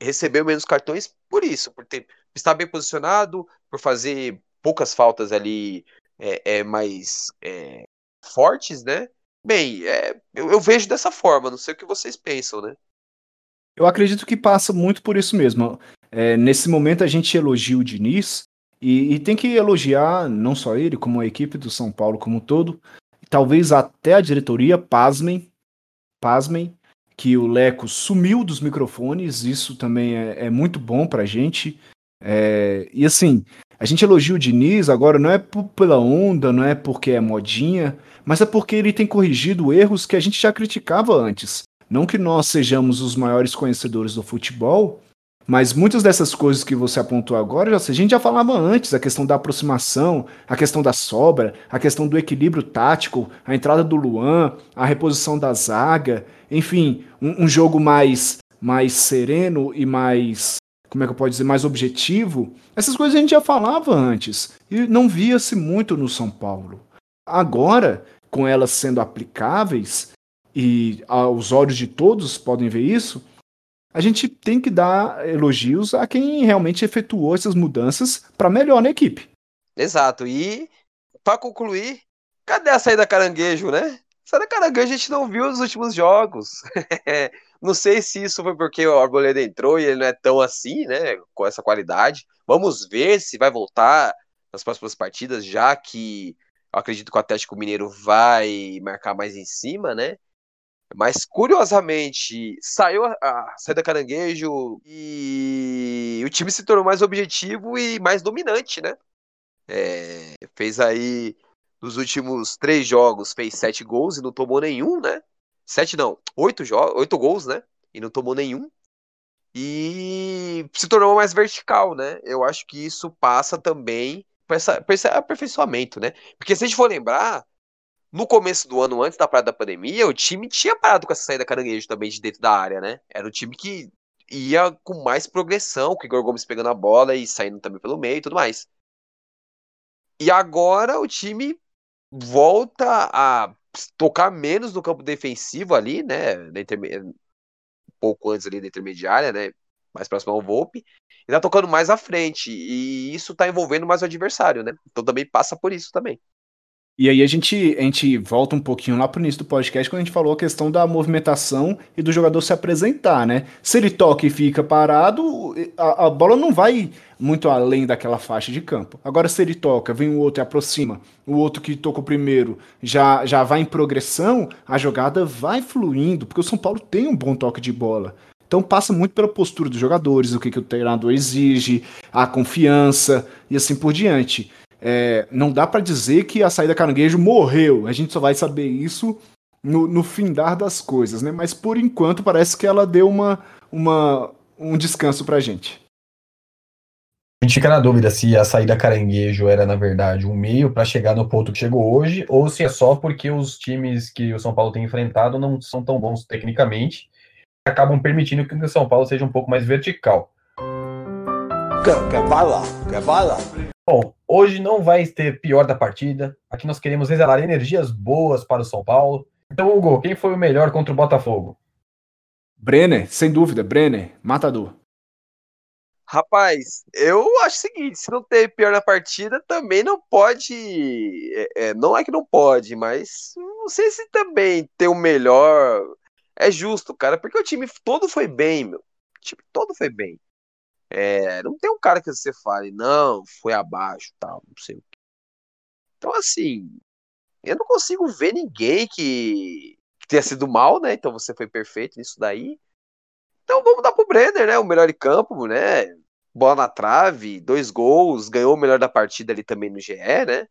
recebeu menos cartões por isso, por ter, estar bem posicionado, por fazer poucas faltas ali é, é mais é, fortes, né? Bem, é, eu, eu, vejo dessa forma, não sei o que vocês pensam, né? Eu acredito que passa muito por isso mesmo. É, nesse momento a gente elogia o Diniz e, e, tem que elogiar não só ele, como a equipe do São Paulo como um todo, talvez até a diretoria, pasmem, pasmem, que o Leco sumiu dos microfones, isso também é, é muito bom pra gente. É, e assim, a gente elogia o Diniz agora não é pela onda, não é porque é modinha, mas é porque ele tem corrigido erros que a gente já criticava antes. Não que nós sejamos os maiores conhecedores do futebol, mas muitas dessas coisas que você apontou agora, a gente já falava antes, a questão da aproximação, a questão da sobra, a questão do equilíbrio tático, a entrada do Luan, a reposição da zaga, enfim, um, um jogo mais, mais sereno e mais, como é que eu posso dizer, mais objetivo. Essas coisas a gente já falava antes e não via-se muito no São Paulo. Agora, com elas sendo aplicáveis, e aos olhos de todos podem ver isso, a gente tem que dar elogios a quem realmente efetuou essas mudanças para melhor na equipe. Exato. E para concluir, cadê a saída caranguejo, né? Saída caranguejo a gente não viu nos últimos jogos. não sei se isso foi porque o Arboleda entrou e ele não é tão assim, né? Com essa qualidade. Vamos ver se vai voltar nas próximas partidas, já que eu acredito que o Atlético Mineiro vai marcar mais em cima, né? Mas curiosamente, saiu a, a saída caranguejo e o time se tornou mais objetivo e mais dominante, né? É, fez aí nos últimos três jogos, fez sete gols e não tomou nenhum, né? Sete não, oito, oito gols, né? E não tomou nenhum. e se tornou mais vertical, né? Eu acho que isso passa também por, esse aperfeiçoamento, né? Porque se a gente for lembrar, no começo do ano, antes da parada da pandemia, o time tinha parado com essa saída caranguejo também de dentro da área, né? Era um time que ia com mais progressão, com o Igor Gomes pegando a bola e saindo também pelo meio e tudo mais. E agora o time volta a tocar menos no campo defensivo ali, né? Um pouco antes ali da intermediária, né? Mais próximo ao Volpe. E tá tocando mais à frente. E isso tá envolvendo mais o adversário, né? Então também passa por isso também. E aí a gente, a gente volta um pouquinho lá pro início do podcast quando a gente falou a questão da movimentação e do jogador se apresentar, né? Se ele toca e fica parado, a, a bola não vai muito além daquela faixa de campo. Agora, se ele toca, vem o outro e aproxima, o outro que tocou primeiro já, já vai em progressão, a jogada vai fluindo, porque o São Paulo tem um bom toque de bola. Então passa muito pela postura dos jogadores, o que, que o treinador exige, a confiança e assim por diante. É, não dá para dizer que a saída caranguejo morreu. A gente só vai saber isso no, no findar das coisas, né? Mas por enquanto parece que ela deu uma, uma, um descanso pra gente. A gente fica na dúvida se a saída caranguejo era, na verdade, um meio para chegar no ponto que chegou hoje, ou se é só porque os times que o São Paulo tem enfrentado não são tão bons tecnicamente acabam permitindo que o São Paulo seja um pouco mais vertical. Quer, quer bala? Quer bala? Bom, hoje não vai ter pior da partida. Aqui nós queremos exalar energias boas para o São Paulo. Então, Hugo, quem foi o melhor contra o Botafogo? Brenner, sem dúvida, Brenner, matador. Rapaz, eu acho o seguinte: se não ter pior na partida, também não pode. É, é, não é que não pode, mas não sei se também ter o melhor é justo, cara, porque o time todo foi bem, meu. O time todo foi bem. É, não tem um cara que você fale, não, foi abaixo, tal, não sei o quê. Então, assim, eu não consigo ver ninguém que, que tenha sido mal, né? Então você foi perfeito nisso daí. Então vamos dar pro Brenner, né? O melhor de campo, né? Bola na trave, dois gols, ganhou o melhor da partida ali também no GE, né?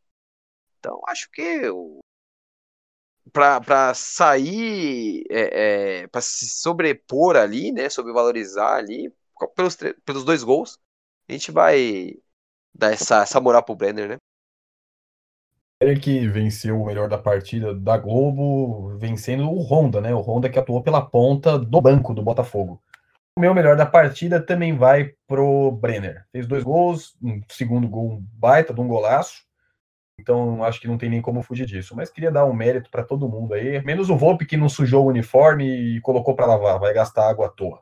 Então acho que para sair, é, é, para se sobrepor ali, né? Sobrevalorizar ali, pelos, pelos dois gols, a gente vai dar essa, essa moral pro Brenner, né? Ele que venceu o melhor da partida da Globo, vencendo o Honda, né? O Honda que atuou pela ponta do banco do Botafogo. O meu melhor da partida também vai pro Brenner. Fez dois gols, um segundo gol um baita de um golaço. Então acho que não tem nem como fugir disso. Mas queria dar um mérito para todo mundo aí, menos o Volpe que não sujou o uniforme e colocou para lavar, vai gastar água à toa.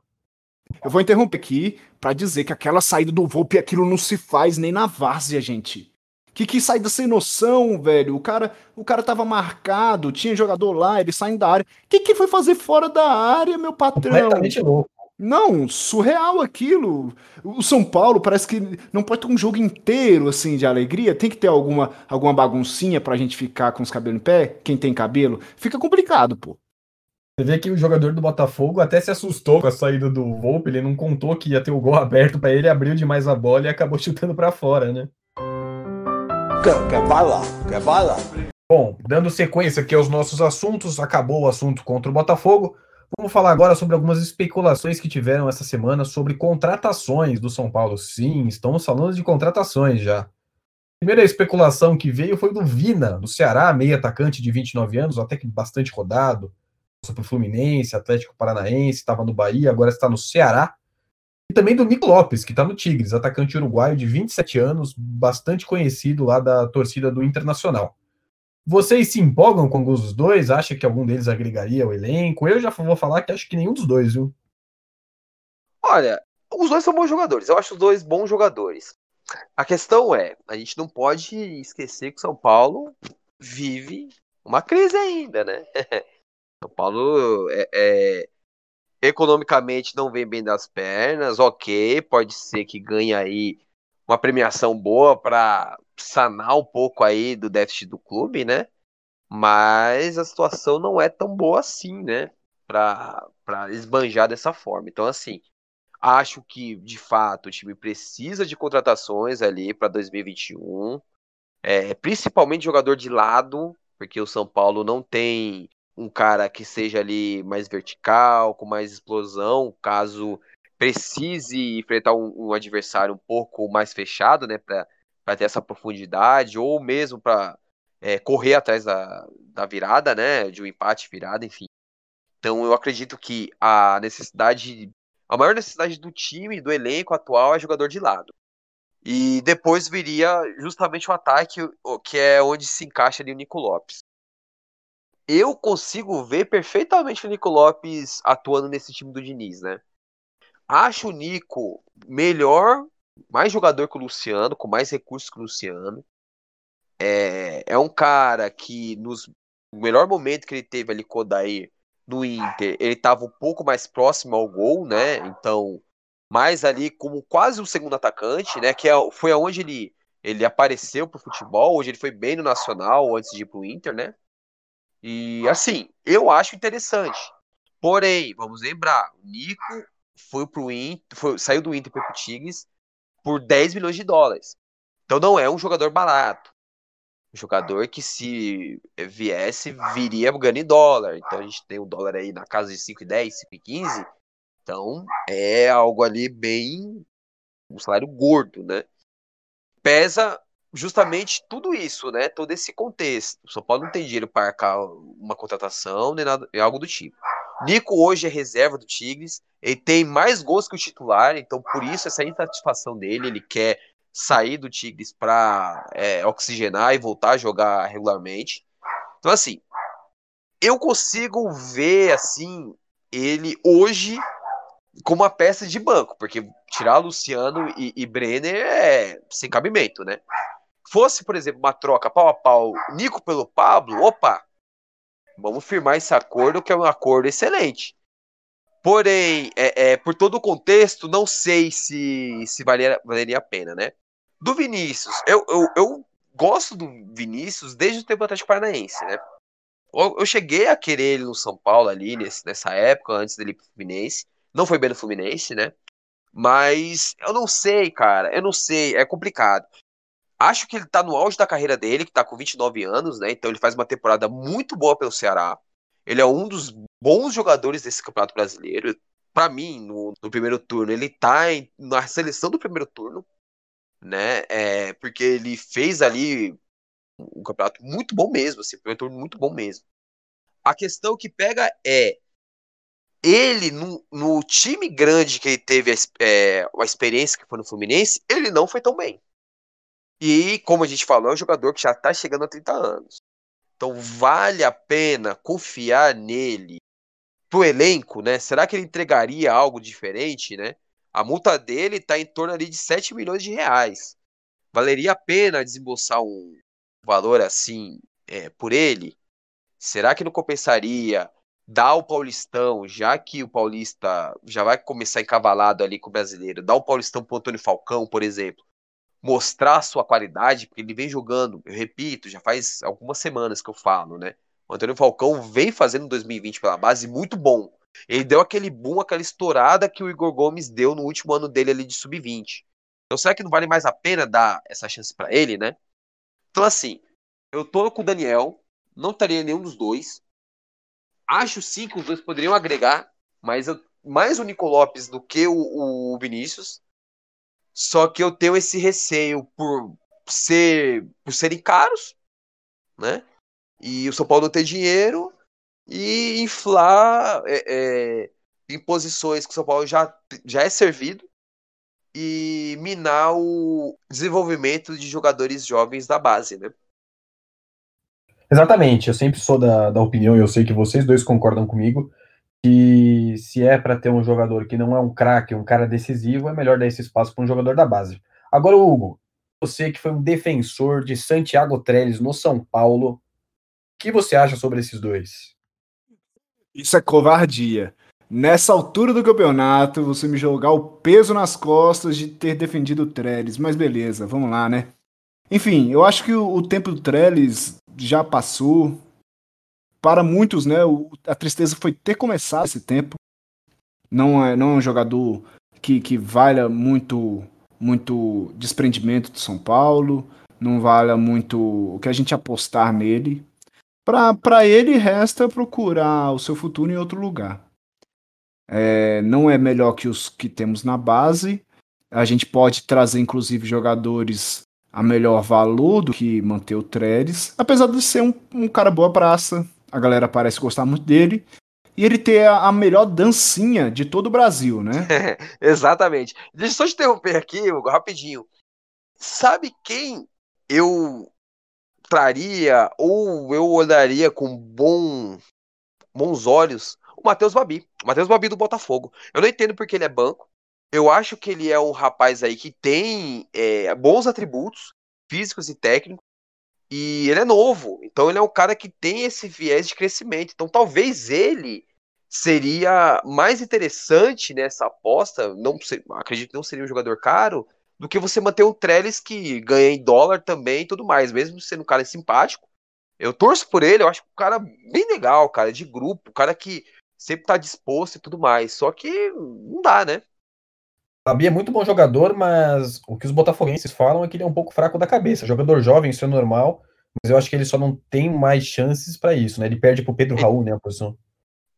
Eu vou interromper aqui para dizer que aquela saída do Volpe, aquilo não se faz nem na várzea, gente. Que, que saída sem noção, velho. O cara, o cara tava marcado, tinha jogador lá, ele saindo da área. O que, que foi fazer fora da área, meu patrão? Completamente louco. Não, surreal aquilo. O São Paulo parece que não pode ter um jogo inteiro assim de alegria. Tem que ter alguma, alguma baguncinha pra gente ficar com os cabelos em pé. Quem tem cabelo, fica complicado, pô. Você vê que o jogador do Botafogo até se assustou com a saída do Volpe, ele não contou que ia ter o gol aberto para ele, abriu demais a bola e acabou chutando para fora, né? Quer, quer bala? Quer bala? Bom, dando sequência aqui aos nossos assuntos, acabou o assunto contra o Botafogo. Vamos falar agora sobre algumas especulações que tiveram essa semana sobre contratações do São Paulo. Sim, estamos falando de contratações já. A primeira especulação que veio foi do Vina, do Ceará, meio atacante de 29 anos, até que bastante rodado para o Fluminense, Atlético Paranaense, estava no Bahia, agora está no Ceará. E também do Nico Lopes, que está no Tigres, atacante uruguaio de 27 anos, bastante conhecido lá da torcida do Internacional. Vocês se empolgam com alguns dos dois? Acha que algum deles agregaria o elenco? Eu já vou falar que acho que nenhum dos dois, viu? Olha, os dois são bons jogadores. Eu acho os dois bons jogadores. A questão é, a gente não pode esquecer que o São Paulo vive uma crise ainda, né? São Paulo é, é, economicamente não vem bem das pernas, ok, pode ser que ganhe aí uma premiação boa para sanar um pouco aí do déficit do clube, né? Mas a situação não é tão boa assim, né? Para esbanjar dessa forma. Então, assim, acho que de fato o time precisa de contratações ali para 2021, é, principalmente jogador de lado, porque o São Paulo não tem um cara que seja ali mais vertical, com mais explosão, caso precise enfrentar um, um adversário um pouco mais fechado, né, para ter essa profundidade, ou mesmo para é, correr atrás da, da virada, né, de um empate virada, enfim. Então eu acredito que a necessidade, a maior necessidade do time, do elenco atual é jogador de lado. E depois viria justamente o ataque, que é onde se encaixa ali o Nico Lopes. Eu consigo ver perfeitamente o Nico Lopes atuando nesse time do Diniz, né? Acho o Nico melhor, mais jogador que o Luciano, com mais recursos que o Luciano. É, é um cara que nos, no melhor momento que ele teve ali com o no Inter, ele estava um pouco mais próximo ao gol, né? Então, mais ali como quase um segundo atacante, né? Que é, foi aonde ele, ele apareceu pro futebol, hoje ele foi bem no Nacional antes de ir pro Inter, né? E assim, eu acho interessante. Porém, vamos lembrar, o Nico foi pro Inter, foi, saiu do Inter para o Tigres por 10 milhões de dólares. Então não é um jogador barato. Um jogador que se viesse, viria ganhando em dólar. Então a gente tem o dólar aí na casa de 5,10, 5,15. Então é algo ali bem. um salário gordo, né? Pesa justamente tudo isso, né? Todo esse contexto. O São Paulo não tem dinheiro para arcar uma contratação nem nada, algo do tipo. Nico hoje é reserva do Tigres, ele tem mais gols que o titular, então por isso essa insatisfação dele, ele quer sair do Tigres para é, oxigenar e voltar a jogar regularmente. Então assim, eu consigo ver assim ele hoje como uma peça de banco, porque tirar Luciano e, e Brenner é sem cabimento, né? Fosse, por exemplo, uma troca pau a pau, Nico pelo Pablo, opa, vamos firmar esse acordo que é um acordo excelente. Porém, é, é, por todo o contexto, não sei se, se valeria, valeria a pena, né? Do Vinícius, eu, eu, eu gosto do Vinícius desde o tempo do Atlético Paranaense, né? Eu, eu, cheguei a querer ele no São Paulo ali, nesse, nessa época, antes dele ir pro Fluminense. Não foi bem no Fluminense, né? Mas eu não sei, cara. Eu não sei. É complicado. Acho que ele tá no auge da carreira dele, que tá com 29 anos, né? Então ele faz uma temporada muito boa pelo Ceará. Ele é um dos bons jogadores desse Campeonato Brasileiro. Para mim, no, no, primeiro turno, ele tá em, na seleção do primeiro turno, né? É, porque ele fez ali um campeonato muito bom mesmo, assim, primeiro turno muito bom mesmo. A questão que pega é ele, no, no time grande que ele teve a, é, a experiência que foi no Fluminense, ele não foi tão bem. E, como a gente falou, é um jogador que já está chegando a 30 anos. Então, vale a pena confiar nele pro elenco, né? Será que ele entregaria algo diferente, né? A multa dele está em torno ali de 7 milhões de reais. Valeria a pena desembolsar um valor assim é, por ele? Será que não compensaria dar o Paulistão, já que o Paulista já vai começar encavalado ali com o brasileiro, dar o Paulistão pro Antônio Falcão, por exemplo, mostrar sua qualidade, porque ele vem jogando, eu repito, já faz algumas semanas que eu falo, né? O Antônio Falcão vem fazendo 2020 pela base muito bom. Ele deu aquele boom, aquela estourada que o Igor Gomes deu no último ano dele ali de sub-20. Então será que não vale mais a pena dar essa chance para ele, né? Então assim, eu tô com o Daniel, não estaria nenhum dos dois. Acho sim que os dois poderiam agregar, mas eu, mais o Nico Lopes do que o, o Vinícius. Só que eu tenho esse receio por ser por serem caros, né? E o São Paulo não ter dinheiro e inflar é, é, em posições que o São Paulo já, já é servido e minar o desenvolvimento de jogadores jovens da base, né? Exatamente, eu sempre sou da, da opinião, e eu sei que vocês dois concordam comigo, que se é para ter um jogador que não é um craque, um cara decisivo, é melhor dar esse espaço para um jogador da base. Agora, Hugo, você que foi um defensor de Santiago Trellis no São Paulo, o que você acha sobre esses dois? Isso é covardia. Nessa altura do campeonato, você me jogar o peso nas costas de ter defendido o Trellis, mas beleza, vamos lá, né? Enfim, eu acho que o, tempo do Trellis já passou para muitos, né, o, a tristeza foi ter começado esse tempo. Não é, não é um jogador que, que valha muito, muito desprendimento de São Paulo, não valha muito o que a gente apostar nele. Para ele, resta procurar o seu futuro em outro lugar. é, não é melhor que os que temos na base. A gente pode trazer, inclusive, jogadores a melhor valor do que manter o Trellis, apesar de ser um, um cara boa praça. A galera parece gostar muito dele. E ele ter a, a melhor dancinha de todo o Brasil, né? Exatamente. Deixa eu só te interromper aqui, Hugo, rapidinho. Sabe quem eu traria ou eu olharia com bom, bons olhos? O Matheus Babi. O Matheus Babi do Botafogo. Eu não entendo porque ele é banco. Eu acho que ele é um rapaz aí que tem é, bons atributos físicos e técnicos. E ele é novo. Então ele é um cara que tem esse viés de crescimento. Então talvez ele seria mais interessante nessa aposta. Não acredito que não seria um jogador caro do que você manter o Trellis que ganha em dólar também e tudo mais, mesmo sendo um cara simpático. Eu torço por ele, eu acho que um cara bem legal, cara, de grupo, um cara que sempre tá disposto e tudo mais. Só que não dá, né? Fabi é muito bom jogador, mas o que os botafoguenses falam é que ele é um pouco fraco da cabeça. Jogador jovem, isso é normal, mas eu acho que ele só não tem mais chances para isso, né? Ele perde pro Pedro Raul, né, a posição.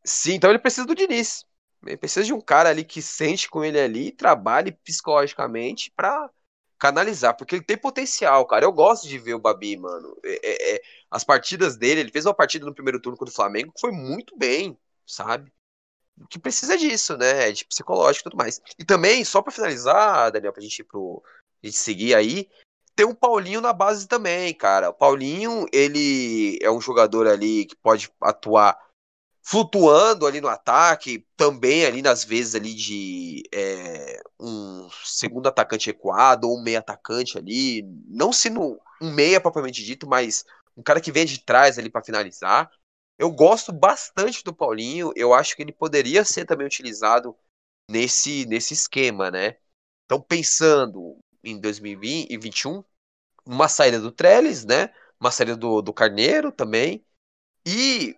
Sim, então ele precisa do Diniz. Ele precisa de um cara ali que sente com ele ali e trabalhe psicologicamente para canalizar, porque ele tem potencial, cara. Eu gosto de ver o Babi, mano. É, é, é, as partidas dele, ele fez uma partida no primeiro turno contra o Flamengo que foi muito bem, sabe? Que precisa disso, né? De psicológico e tudo mais. E também, só para finalizar, Daniel, pra gente ir pro. A gente seguir aí, tem o Paulinho na base também, cara. O Paulinho, ele é um jogador ali que pode atuar flutuando ali no ataque, também ali nas vezes ali de é, um segundo atacante equado ou um meio atacante ali, não sendo um meia propriamente dito, mas um cara que vem de trás ali para finalizar. Eu gosto bastante do Paulinho, eu acho que ele poderia ser também utilizado nesse, nesse esquema, né? Então, pensando em 2021, uma saída do Trellis, né? Uma saída do, do Carneiro também. E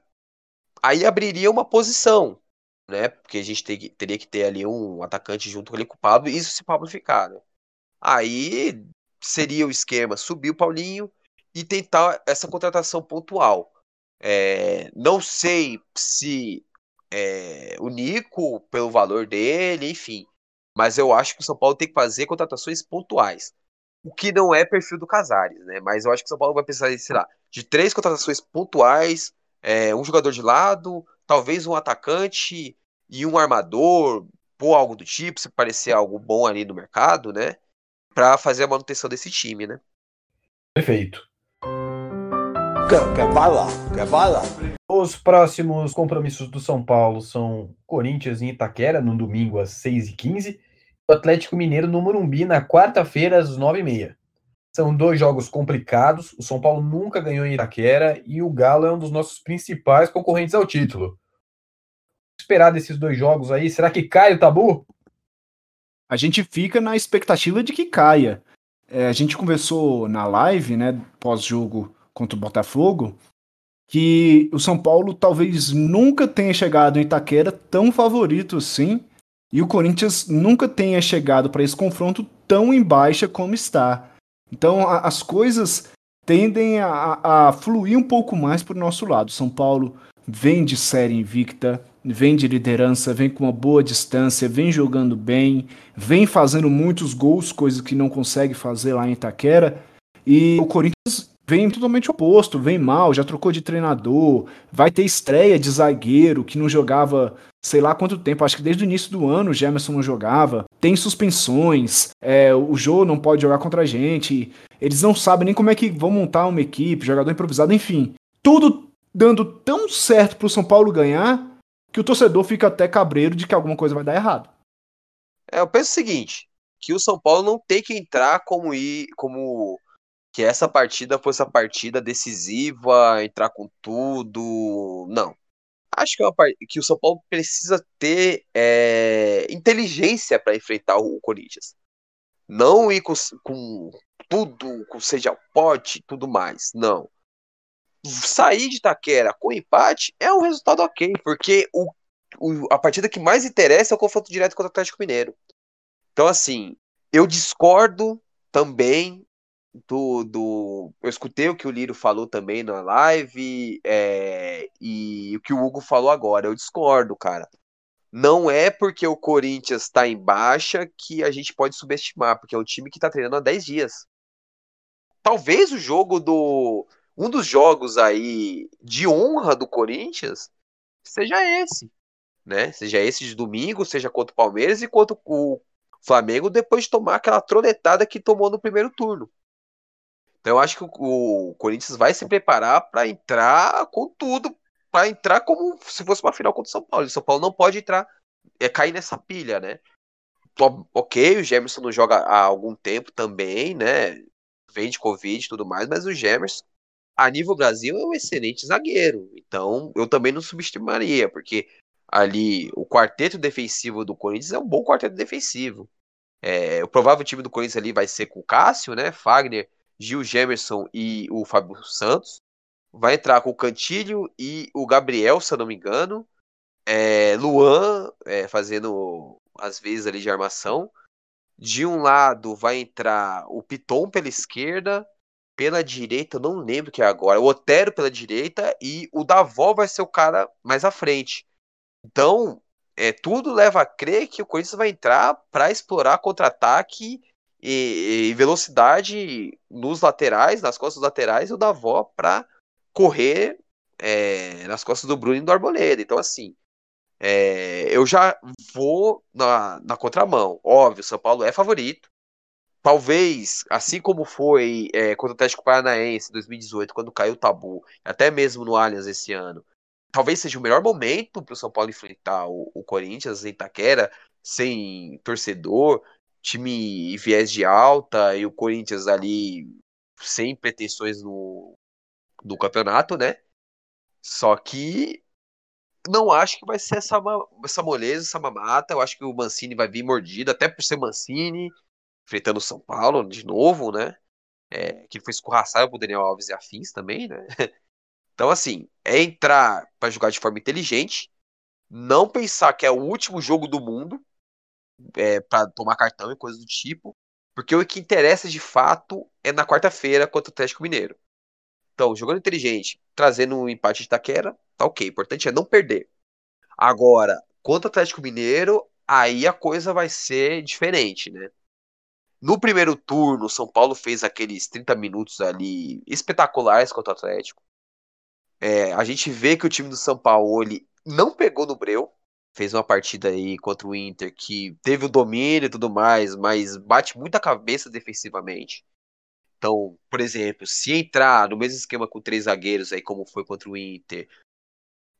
aí abriria uma posição, né? Porque a gente ter, teria que ter ali um atacante junto com ele com o Pablo, isso se Pablo ficar, né? Aí seria o esquema subir o Paulinho e tentar essa contratação pontual. É, não sei se é, o Nico, pelo valor dele, enfim. Mas eu acho que o São Paulo tem que fazer contratações pontuais. O que não é perfil do Casares, né? Mas eu acho que o São Paulo vai precisar, sei lá, de três contratações pontuais é, um jogador de lado, talvez um atacante e um armador, ou algo do tipo, se parecer algo bom ali no mercado, né? Para fazer a manutenção desse time, né? Perfeito. Vai lá, vai lá. Os próximos compromissos do São Paulo são Corinthians em Itaquera, no domingo às 6h15, o Atlético Mineiro no Morumbi na quarta-feira às 9h30. São dois jogos complicados. O São Paulo nunca ganhou em Itaquera e o Galo é um dos nossos principais concorrentes ao título. O que esperar desses dois jogos aí? Será que cai o tabu? A gente fica na expectativa de que caia. É, a gente conversou na live, né, pós-jogo contra o Botafogo, que o São Paulo talvez nunca tenha chegado em Itaquera tão favorito assim, e o Corinthians nunca tenha chegado para esse confronto tão em baixa como está. Então a, as coisas tendem a, a, fluir um pouco mais para o nosso lado. São Paulo vem de série invicta, vem de liderança, vem com uma boa distância, vem jogando bem, vem fazendo muitos gols, coisas que não consegue fazer lá em Itaquera. E o Corinthians vem totalmente oposto, vem mal, já trocou de treinador, vai ter estreia de zagueiro que não jogava sei lá quanto tempo, acho que desde o início do ano o Gemerson não jogava, tem suspensões, é, o Jô não pode jogar contra a gente, eles não sabem nem como é que vão montar uma equipe, jogador improvisado, enfim. Tudo dando tão certo pro São Paulo ganhar que o torcedor fica até cabreiro de que alguma coisa vai dar errado. É, eu penso o seguinte, que o São Paulo não tem que entrar como ir, como que essa partida fosse a partida decisiva, entrar com tudo. Não. Acho que, é uma, que o São Paulo precisa ter é, inteligência para enfrentar o Corinthians. Não ir com, com tudo, com seja o pote tudo mais. Não. Sair de Taquera com empate é um resultado ok, porque o, o, a partida que mais interessa é o confronto direto contra o Atlético Mineiro. Então, assim, eu discordo também do, do. Eu escutei o que o Liro falou também na live é, e o que o Hugo falou agora. Eu discordo, cara. não é porque o Corinthians está em baixa que a gente pode subestimar, porque é um time que está treinando há 10 dias. Talvez o jogo do. Um dos jogos aí de honra do Corinthians seja esse. Né? Seja esse de domingo, seja contra o Palmeiras e contra o Flamengo, depois de tomar aquela tronetada que tomou no primeiro turno. Então eu acho que o, Corinthians vai se preparar para entrar com tudo, para entrar como se fosse uma final contra o São Paulo. O São Paulo não pode entrar, é cair nessa pilha, né? Ok, o Gemerson não joga há algum tempo também, né? Vem de Covid e tudo mais, mas o Gemerson, a nível Brasil, é um excelente zagueiro. Então eu também não subestimaria, porque ali o quarteto defensivo do Corinthians é um bom quarteto defensivo. É, o provável time do Corinthians ali vai ser com o Cássio, né? Fagner, Gil Gemerson e o Fábio Santos. Vai entrar com o Cantilho e o Gabriel, se eu não me engano. É, Luan é, fazendo as vezes ali de armação. De um lado vai entrar o Piton pela esquerda. Pela direita, eu não lembro que é agora. O Otero pela direita e o Davó vai ser o cara mais à frente. Então, é, tudo leva a crer que o Corinthians vai entrar para explorar contra-ataque e, e, velocidade nos laterais, nas costas laterais, o Davó para correr é, nas costas do Bruno e do Arboleda. Então, assim, é, eu já vou na, na contramão. Óbvio, São Paulo é favorito. Talvez, assim como foi é, contra o Atlético Paranaense em 2018, quando caiu o tabu, até mesmo no Allianz esse ano, talvez seja o melhor momento para o São Paulo enfrentar o, o Corinthians em Itaquera, sem torcedor, time viés de alta e o Corinthians ali sem pretensões no, no campeonato, né? Só que não acho que vai ser essa, essa moleza, essa mamata. Eu acho que o Mancini vai vir mordido, até por ser Mancini, enfrentando o São Paulo de novo, né? É, que foi escorraçado por Daniel Alves e afins também, né? Então, assim, é entrar para jogar de forma inteligente, não pensar que é o último jogo do mundo é, para tomar cartão e coisas do tipo, porque o que interessa de fato é na quarta-feira contra o Atlético Mineiro. Então, jogando inteligente, trazendo um empate de taquera, tá ok. O importante é não perder. Agora, contra o Atlético Mineiro, aí a coisa vai ser diferente, né? No primeiro turno, o São Paulo fez aqueles 30 minutos ali espetaculares contra o Atlético. É, a gente vê que o time do São Paulo ele não pegou no Breu, fez uma partida aí contra o Inter que teve o domínio e tudo mais, mas bate muita cabeça defensivamente. Então, por exemplo, se entrar no mesmo esquema com três zagueiros aí como foi contra o Inter,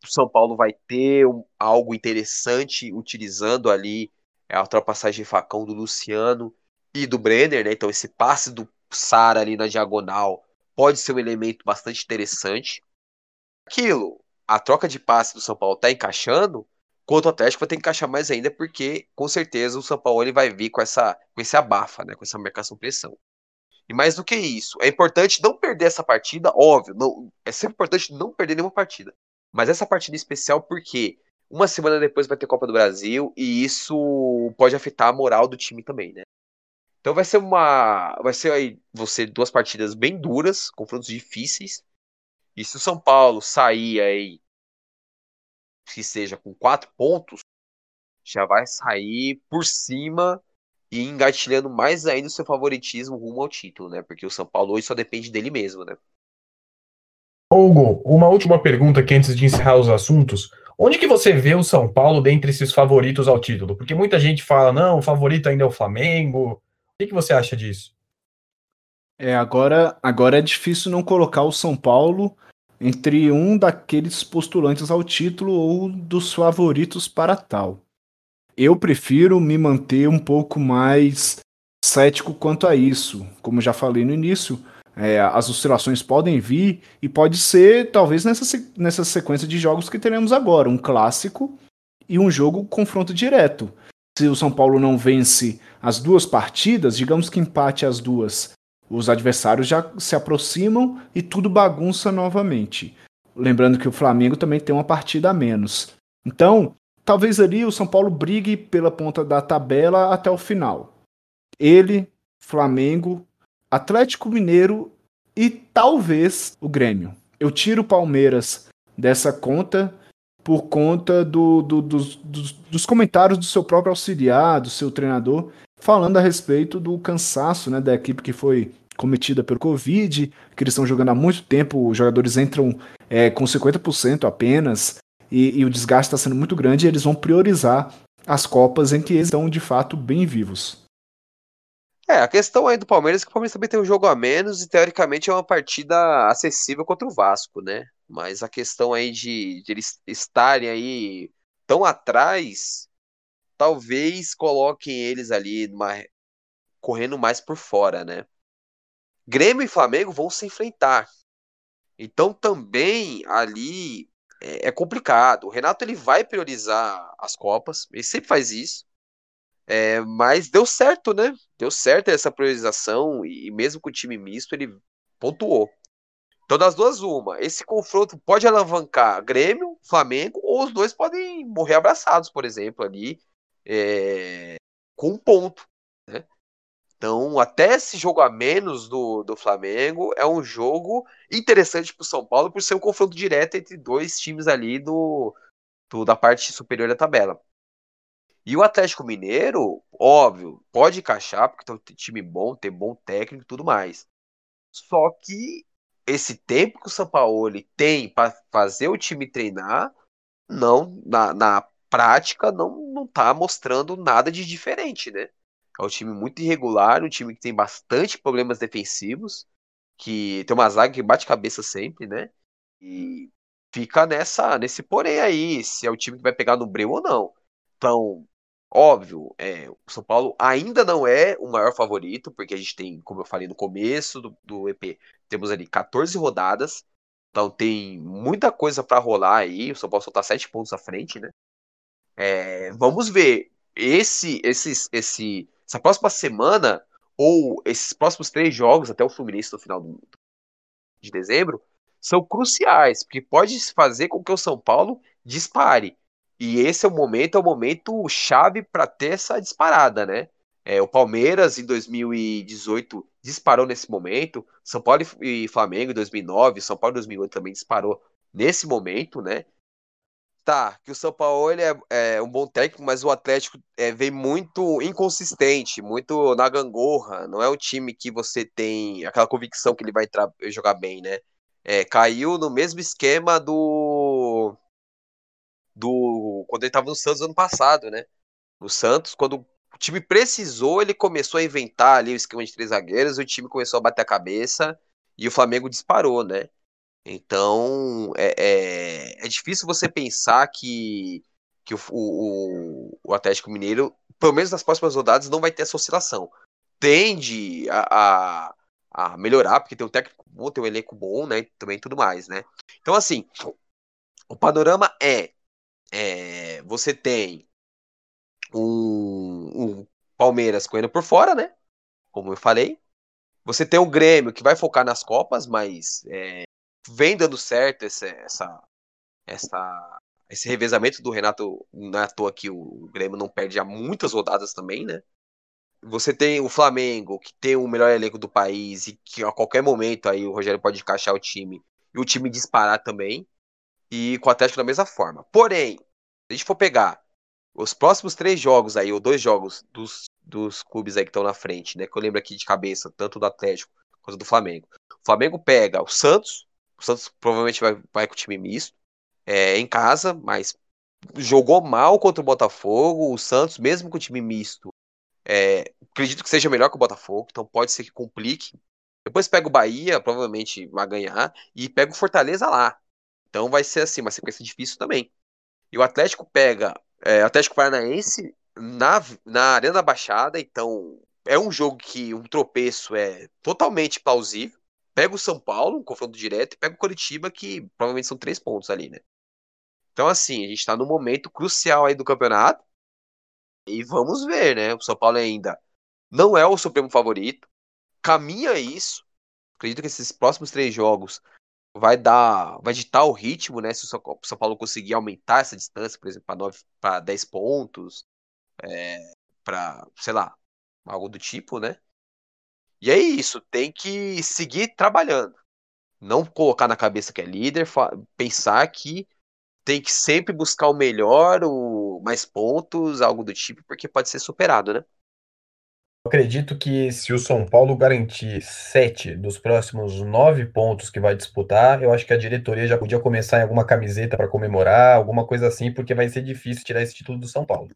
o São Paulo vai ter um, algo interessante utilizando ali a ultrapassagem de facão do Luciano e do Brenner, né? Então esse passe do Sara ali na diagonal pode ser um elemento bastante interessante aquilo, a troca de passe do São Paulo tá encaixando, quanto o Atlético vai ter que encaixar mais ainda, porque com certeza o São Paulo ele vai vir com essa com esse abafa, né, com essa marcação pressão. E mais do que isso, é importante não perder essa partida, óbvio, não, é sempre importante não perder nenhuma partida. Mas essa partida especial porque uma semana depois vai ter Copa do Brasil e isso pode afetar a moral do time também, né? Então vai ser uma vai ser aí você duas partidas bem duras, confrontos difíceis, e se o São Paulo sair aí, que seja com quatro pontos, já vai sair por cima e engatilhando mais ainda o seu favoritismo rumo ao título, né? Porque o São Paulo hoje só depende dele mesmo, né? Hugo, uma última pergunta aqui antes de encerrar os assuntos. Onde que você vê o São Paulo dentre esses favoritos ao título? Porque muita gente fala, não, o favorito ainda é o Flamengo. O que, que você acha disso? É, agora, agora é difícil não colocar o São Paulo entre um daqueles postulantes ao título ou dos favoritos para tal. Eu prefiro me manter um pouco mais cético quanto a isso. Como já falei no início, é, as oscilações podem vir e pode ser, talvez, nessa, nessa sequência de jogos que teremos agora: um clássico e um jogo confronto direto. Se o São Paulo não vence as duas partidas, digamos que empate as duas os adversários já se aproximam e tudo bagunça novamente. Lembrando que o Flamengo também tem uma partida a menos. Então, talvez ali o São Paulo brigue pela ponta da tabela até o final. Ele, Flamengo, Atlético Mineiro e talvez o Grêmio. Eu tiro o Palmeiras dessa conta por conta do, do, dos, dos, comentários do seu próprio auxiliar, do seu treinador, falando a respeito do cansaço né, da equipe que foi cometida pelo Covid, que eles estão jogando há muito tempo, os jogadores entram é, com 50% apenas, e, e o desgaste está sendo muito grande, e eles vão priorizar as Copas em que eles estão de fato bem vivos. É, a questão aí do Palmeiras é que o Palmeiras também tem um jogo a menos e teoricamente é uma partida acessível contra o Vasco, né? Mas a questão aí de, de eles estarem aí tão atrás, talvez coloquem eles ali numa, correndo mais por fora, né? Grêmio e Flamengo vão se enfrentar. Então também ali é, é complicado. O Renato ele vai priorizar as Copas, ele sempre faz isso. É, mas deu certo, né? Deu certo essa priorização e mesmo com o time misto ele pontuou. Então, das duas, uma. Esse confronto pode alavancar Grêmio, Flamengo, ou os dois podem morrer abraçados, por exemplo, ali, é, com um ponto. Né? Então, até esse jogo a menos do, do Flamengo é um jogo interessante para o São Paulo por ser um confronto direto entre dois times ali do, do, da parte superior da tabela. E o Atlético Mineiro, óbvio, pode encaixar, porque tem um time bom, tem bom técnico e tudo mais. Só que esse tempo que o São Paulo tem para fazer o time treinar, não na, na prática não não tá mostrando nada de diferente, né? É um time muito irregular, um time que tem bastante problemas defensivos, que tem uma zaga que bate cabeça sempre, né? E fica nessa nesse porém aí, se é o time que vai pegar no breu ou não. Então, óbvio, é, o São Paulo ainda não é o maior favorito, porque a gente tem, como eu falei no começo do, do EP, temos ali 14 rodadas. Então tem muita coisa para rolar aí. O São Paulo só tá 7 pontos à frente, né? É, vamos ver. Esse, esses, esse, essa próxima semana, ou esses próximos três jogos, até o Fluminense no final do, de dezembro, são cruciais, porque pode fazer com que o São Paulo dispare. E esse é o momento, é o momento chave para ter essa disparada, né? É, o Palmeiras em 2018 disparou nesse momento, São Paulo e Flamengo em 2009, São Paulo em 2008 também disparou nesse momento, né? Tá, que o São Paulo ele é, é um bom técnico, mas o Atlético é, vem muito inconsistente, muito na gangorra. Não é um time que você tem aquela convicção que ele vai jogar bem, né? É, caiu no mesmo esquema do do quando ele estava no Santos ano passado, né? No Santos, quando o time precisou, ele começou a inventar ali o esquema de três zagueiros, o time começou a bater a cabeça e o Flamengo disparou, né? Então é, é, é difícil você pensar que, que o, o, o, Atlético Mineiro, pelo menos nas próximas rodadas, não vai ter essa oscilação. Tende a, a, a melhorar, porque tem um técnico bom, tem um elenco bom, né? Também tudo mais, né? Então, assim, o panorama é, é você tem um, um Palmeiras correndo por fora, né? Como eu falei. Você tem o Grêmio que vai focar nas Copas, mas é, vem dando certo essa, essa, essa, esse revezamento do Renato. Não é à toa que o Grêmio não perde há muitas rodadas também, né? Você tem o Flamengo, que tem o melhor elenco do país e que a qualquer momento aí o Rogério pode encaixar o time e o time disparar também. E com o Atlético da mesma forma. Porém, se a gente for pegar os próximos três jogos aí, ou dois jogos dos, dos clubes aí que estão na frente, né? Que eu lembro aqui de cabeça, tanto do Atlético quanto do Flamengo. O Flamengo pega o Santos, o Santos provavelmente vai, vai com o time misto, é, em casa, mas jogou mal contra o Botafogo. O Santos, mesmo com o time misto, é, acredito que seja melhor que o Botafogo, então pode ser que complique. Depois pega o Bahia, provavelmente vai ganhar, e pega o Fortaleza lá. Então vai ser assim, uma sequência difícil também. E o Atlético pega é, Atlético Paranaense na, na Arena da Baixada, então é um jogo que um tropeço é totalmente plausível. Pega o São Paulo, um confronto direto, e pega o Curitiba, que provavelmente são três pontos ali, né? Então, assim, a gente tá num momento crucial aí do campeonato. E vamos ver, né? O São Paulo ainda não é o supremo favorito. Caminha isso. Acredito que esses próximos três jogos vai dar, vai ditar o ritmo, né? Se o São Paulo conseguir aumentar essa distância, por exemplo, para 9 para 10 pontos, é, para, sei lá, algo do tipo, né? E é isso, tem que seguir trabalhando. Não colocar na cabeça que é líder, pensar que tem que sempre buscar o melhor, o mais pontos, algo do tipo, porque pode ser superado, né? Eu acredito que se o São Paulo garantir sete dos próximos nove pontos que vai disputar, eu acho que a diretoria já podia começar em alguma camiseta para comemorar, alguma coisa assim, porque vai ser difícil tirar esse título do São Paulo.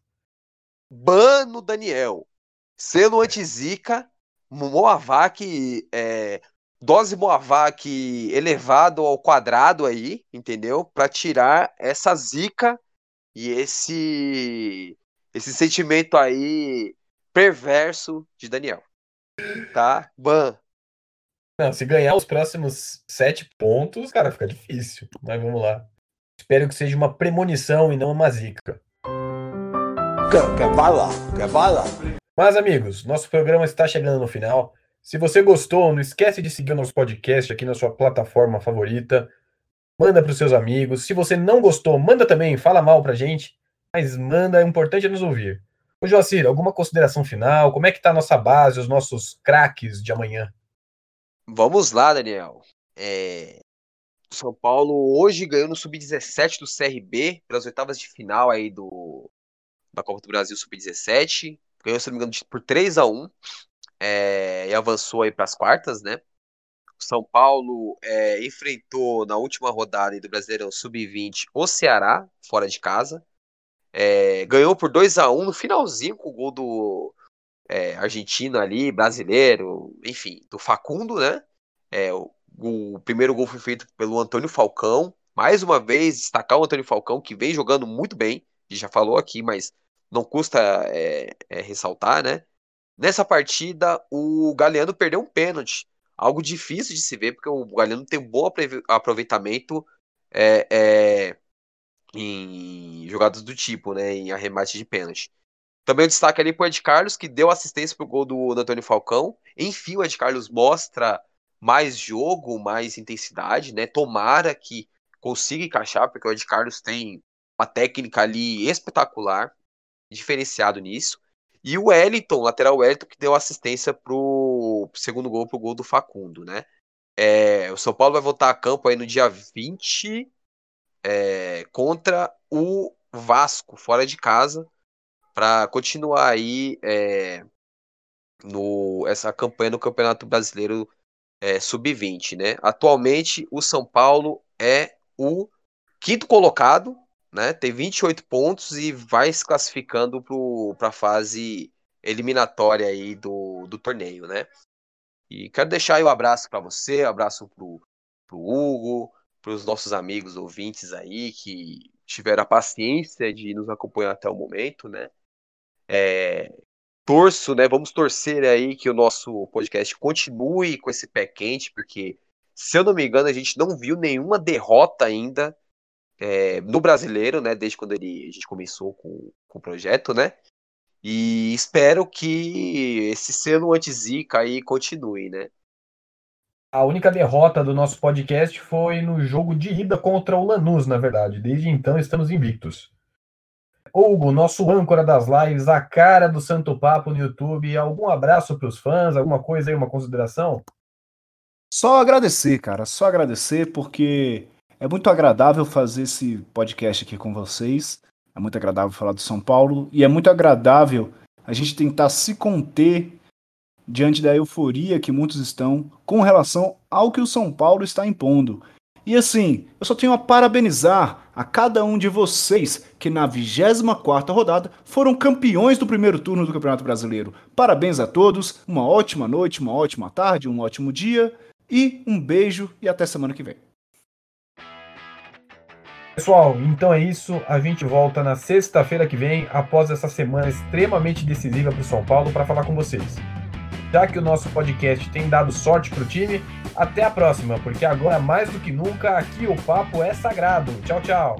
Bano Daniel. Sendo anti-zica, Moavac, é, dose Moavac elevado ao quadrado aí, entendeu? Para tirar essa zica e esse esse sentimento aí perverso de Daniel. Tá? Ban. Não, se ganhar os próximos sete pontos, cara, fica difícil. Mas vamos lá. Espero que seja uma premonição e não uma zica. Quer, quer bala? Quer bala? Mas, amigos, nosso programa está chegando no final. Se você gostou, não esquece de seguir o nosso podcast aqui na sua plataforma favorita. Manda para os seus amigos. Se você não gostou, manda também, fala mal pra gente. Mas manda, é importante nos ouvir. Ô Joacir, alguma consideração final? Como é que tá a nossa base, os nossos craques de amanhã? Vamos lá, Daniel. É... São Paulo hoje ganhou no Sub-17 do CRB, pelas oitavas de final aí do... da Copa do Brasil Sub-17. Ganhou, se não me engano, por 3 a 1 é... e avançou aí para as quartas, né? O São Paulo é... enfrentou na última rodada do Brasileirão Sub-20 o Ceará, fora de casa. É, ganhou por 2 a 1 no finalzinho com o gol do é, argentino ali, brasileiro, enfim, do Facundo, né? É, o, o, primeiro gol foi feito pelo Antônio Falcão. Mais uma vez, destacar o Antônio Falcão, que vem jogando muito bem, já falou aqui, mas não custa é, é, ressaltar, né? Nessa partida, o Galeano perdeu um pênalti. Algo difícil de se ver, porque o Galeano tem um bom aproveitamento é, é em jogadas do tipo, né, em arremate de pênalti. Também o destaque ali para o Ed Carlos, que deu assistência para o gol do, do Antônio Falcão. Enfim, o Ed Carlos mostra mais jogo, mais intensidade, né? Tomara que consiga encaixar, porque o Ed Carlos tem uma técnica ali espetacular, diferenciado nisso. E o Wellington, lateral Wellington, que deu assistência pro segundo gol, pro gol do Facundo, né? É, o São Paulo vai voltar a campo aí no dia 20 é, contra o Vasco, fora de casa, para continuar aí é, no, essa campanha no Campeonato Brasileiro é, Sub-20. Né? Atualmente, o São Paulo é o quinto colocado, né? tem 28 pontos e vai se classificando para a fase eliminatória aí do, do torneio. Né? E quero deixar aí um abraço para você, um abraço para o Hugo, para os nossos amigos ouvintes aí que tiveram a paciência de nos acompanhar até o momento, né? É, torço, né? Vamos torcer aí que o nosso podcast continue com esse pé quente, porque, se eu não me engano, a gente não viu nenhuma derrota ainda é, no brasileiro, né? Desde quando ele, a gente começou com, com o projeto, né? E espero que esse selo anti-zica aí continue, né? A única derrota do nosso podcast foi no jogo de ida contra o Lanús, na verdade. Desde então estamos invictos. Hugo, nosso âncora das lives, a cara do Santo Papo no YouTube. Algum abraço para os fãs? Alguma coisa aí, uma consideração? Só agradecer, cara. Só agradecer, porque é muito agradável fazer esse podcast aqui com vocês. É muito agradável falar do São Paulo. E é muito agradável a gente tentar se conter diante da euforia que muitos estão com relação ao que o São Paulo está impondo. E assim, eu só tenho a parabenizar a cada um de vocês que na 24ª rodada foram campeões do primeiro turno do Campeonato Brasileiro. Parabéns a todos, uma ótima noite, uma ótima tarde, um ótimo dia e um beijo e até semana que vem. Pessoal, então é isso. A gente volta na sexta-feira que vem, após essa semana extremamente decisiva para o São Paulo, para falar com vocês já que o nosso podcast tem dado sorte para o time. Até a próxima, porque agora mais do que nunca aqui o papo é sagrado. Tchau, tchau.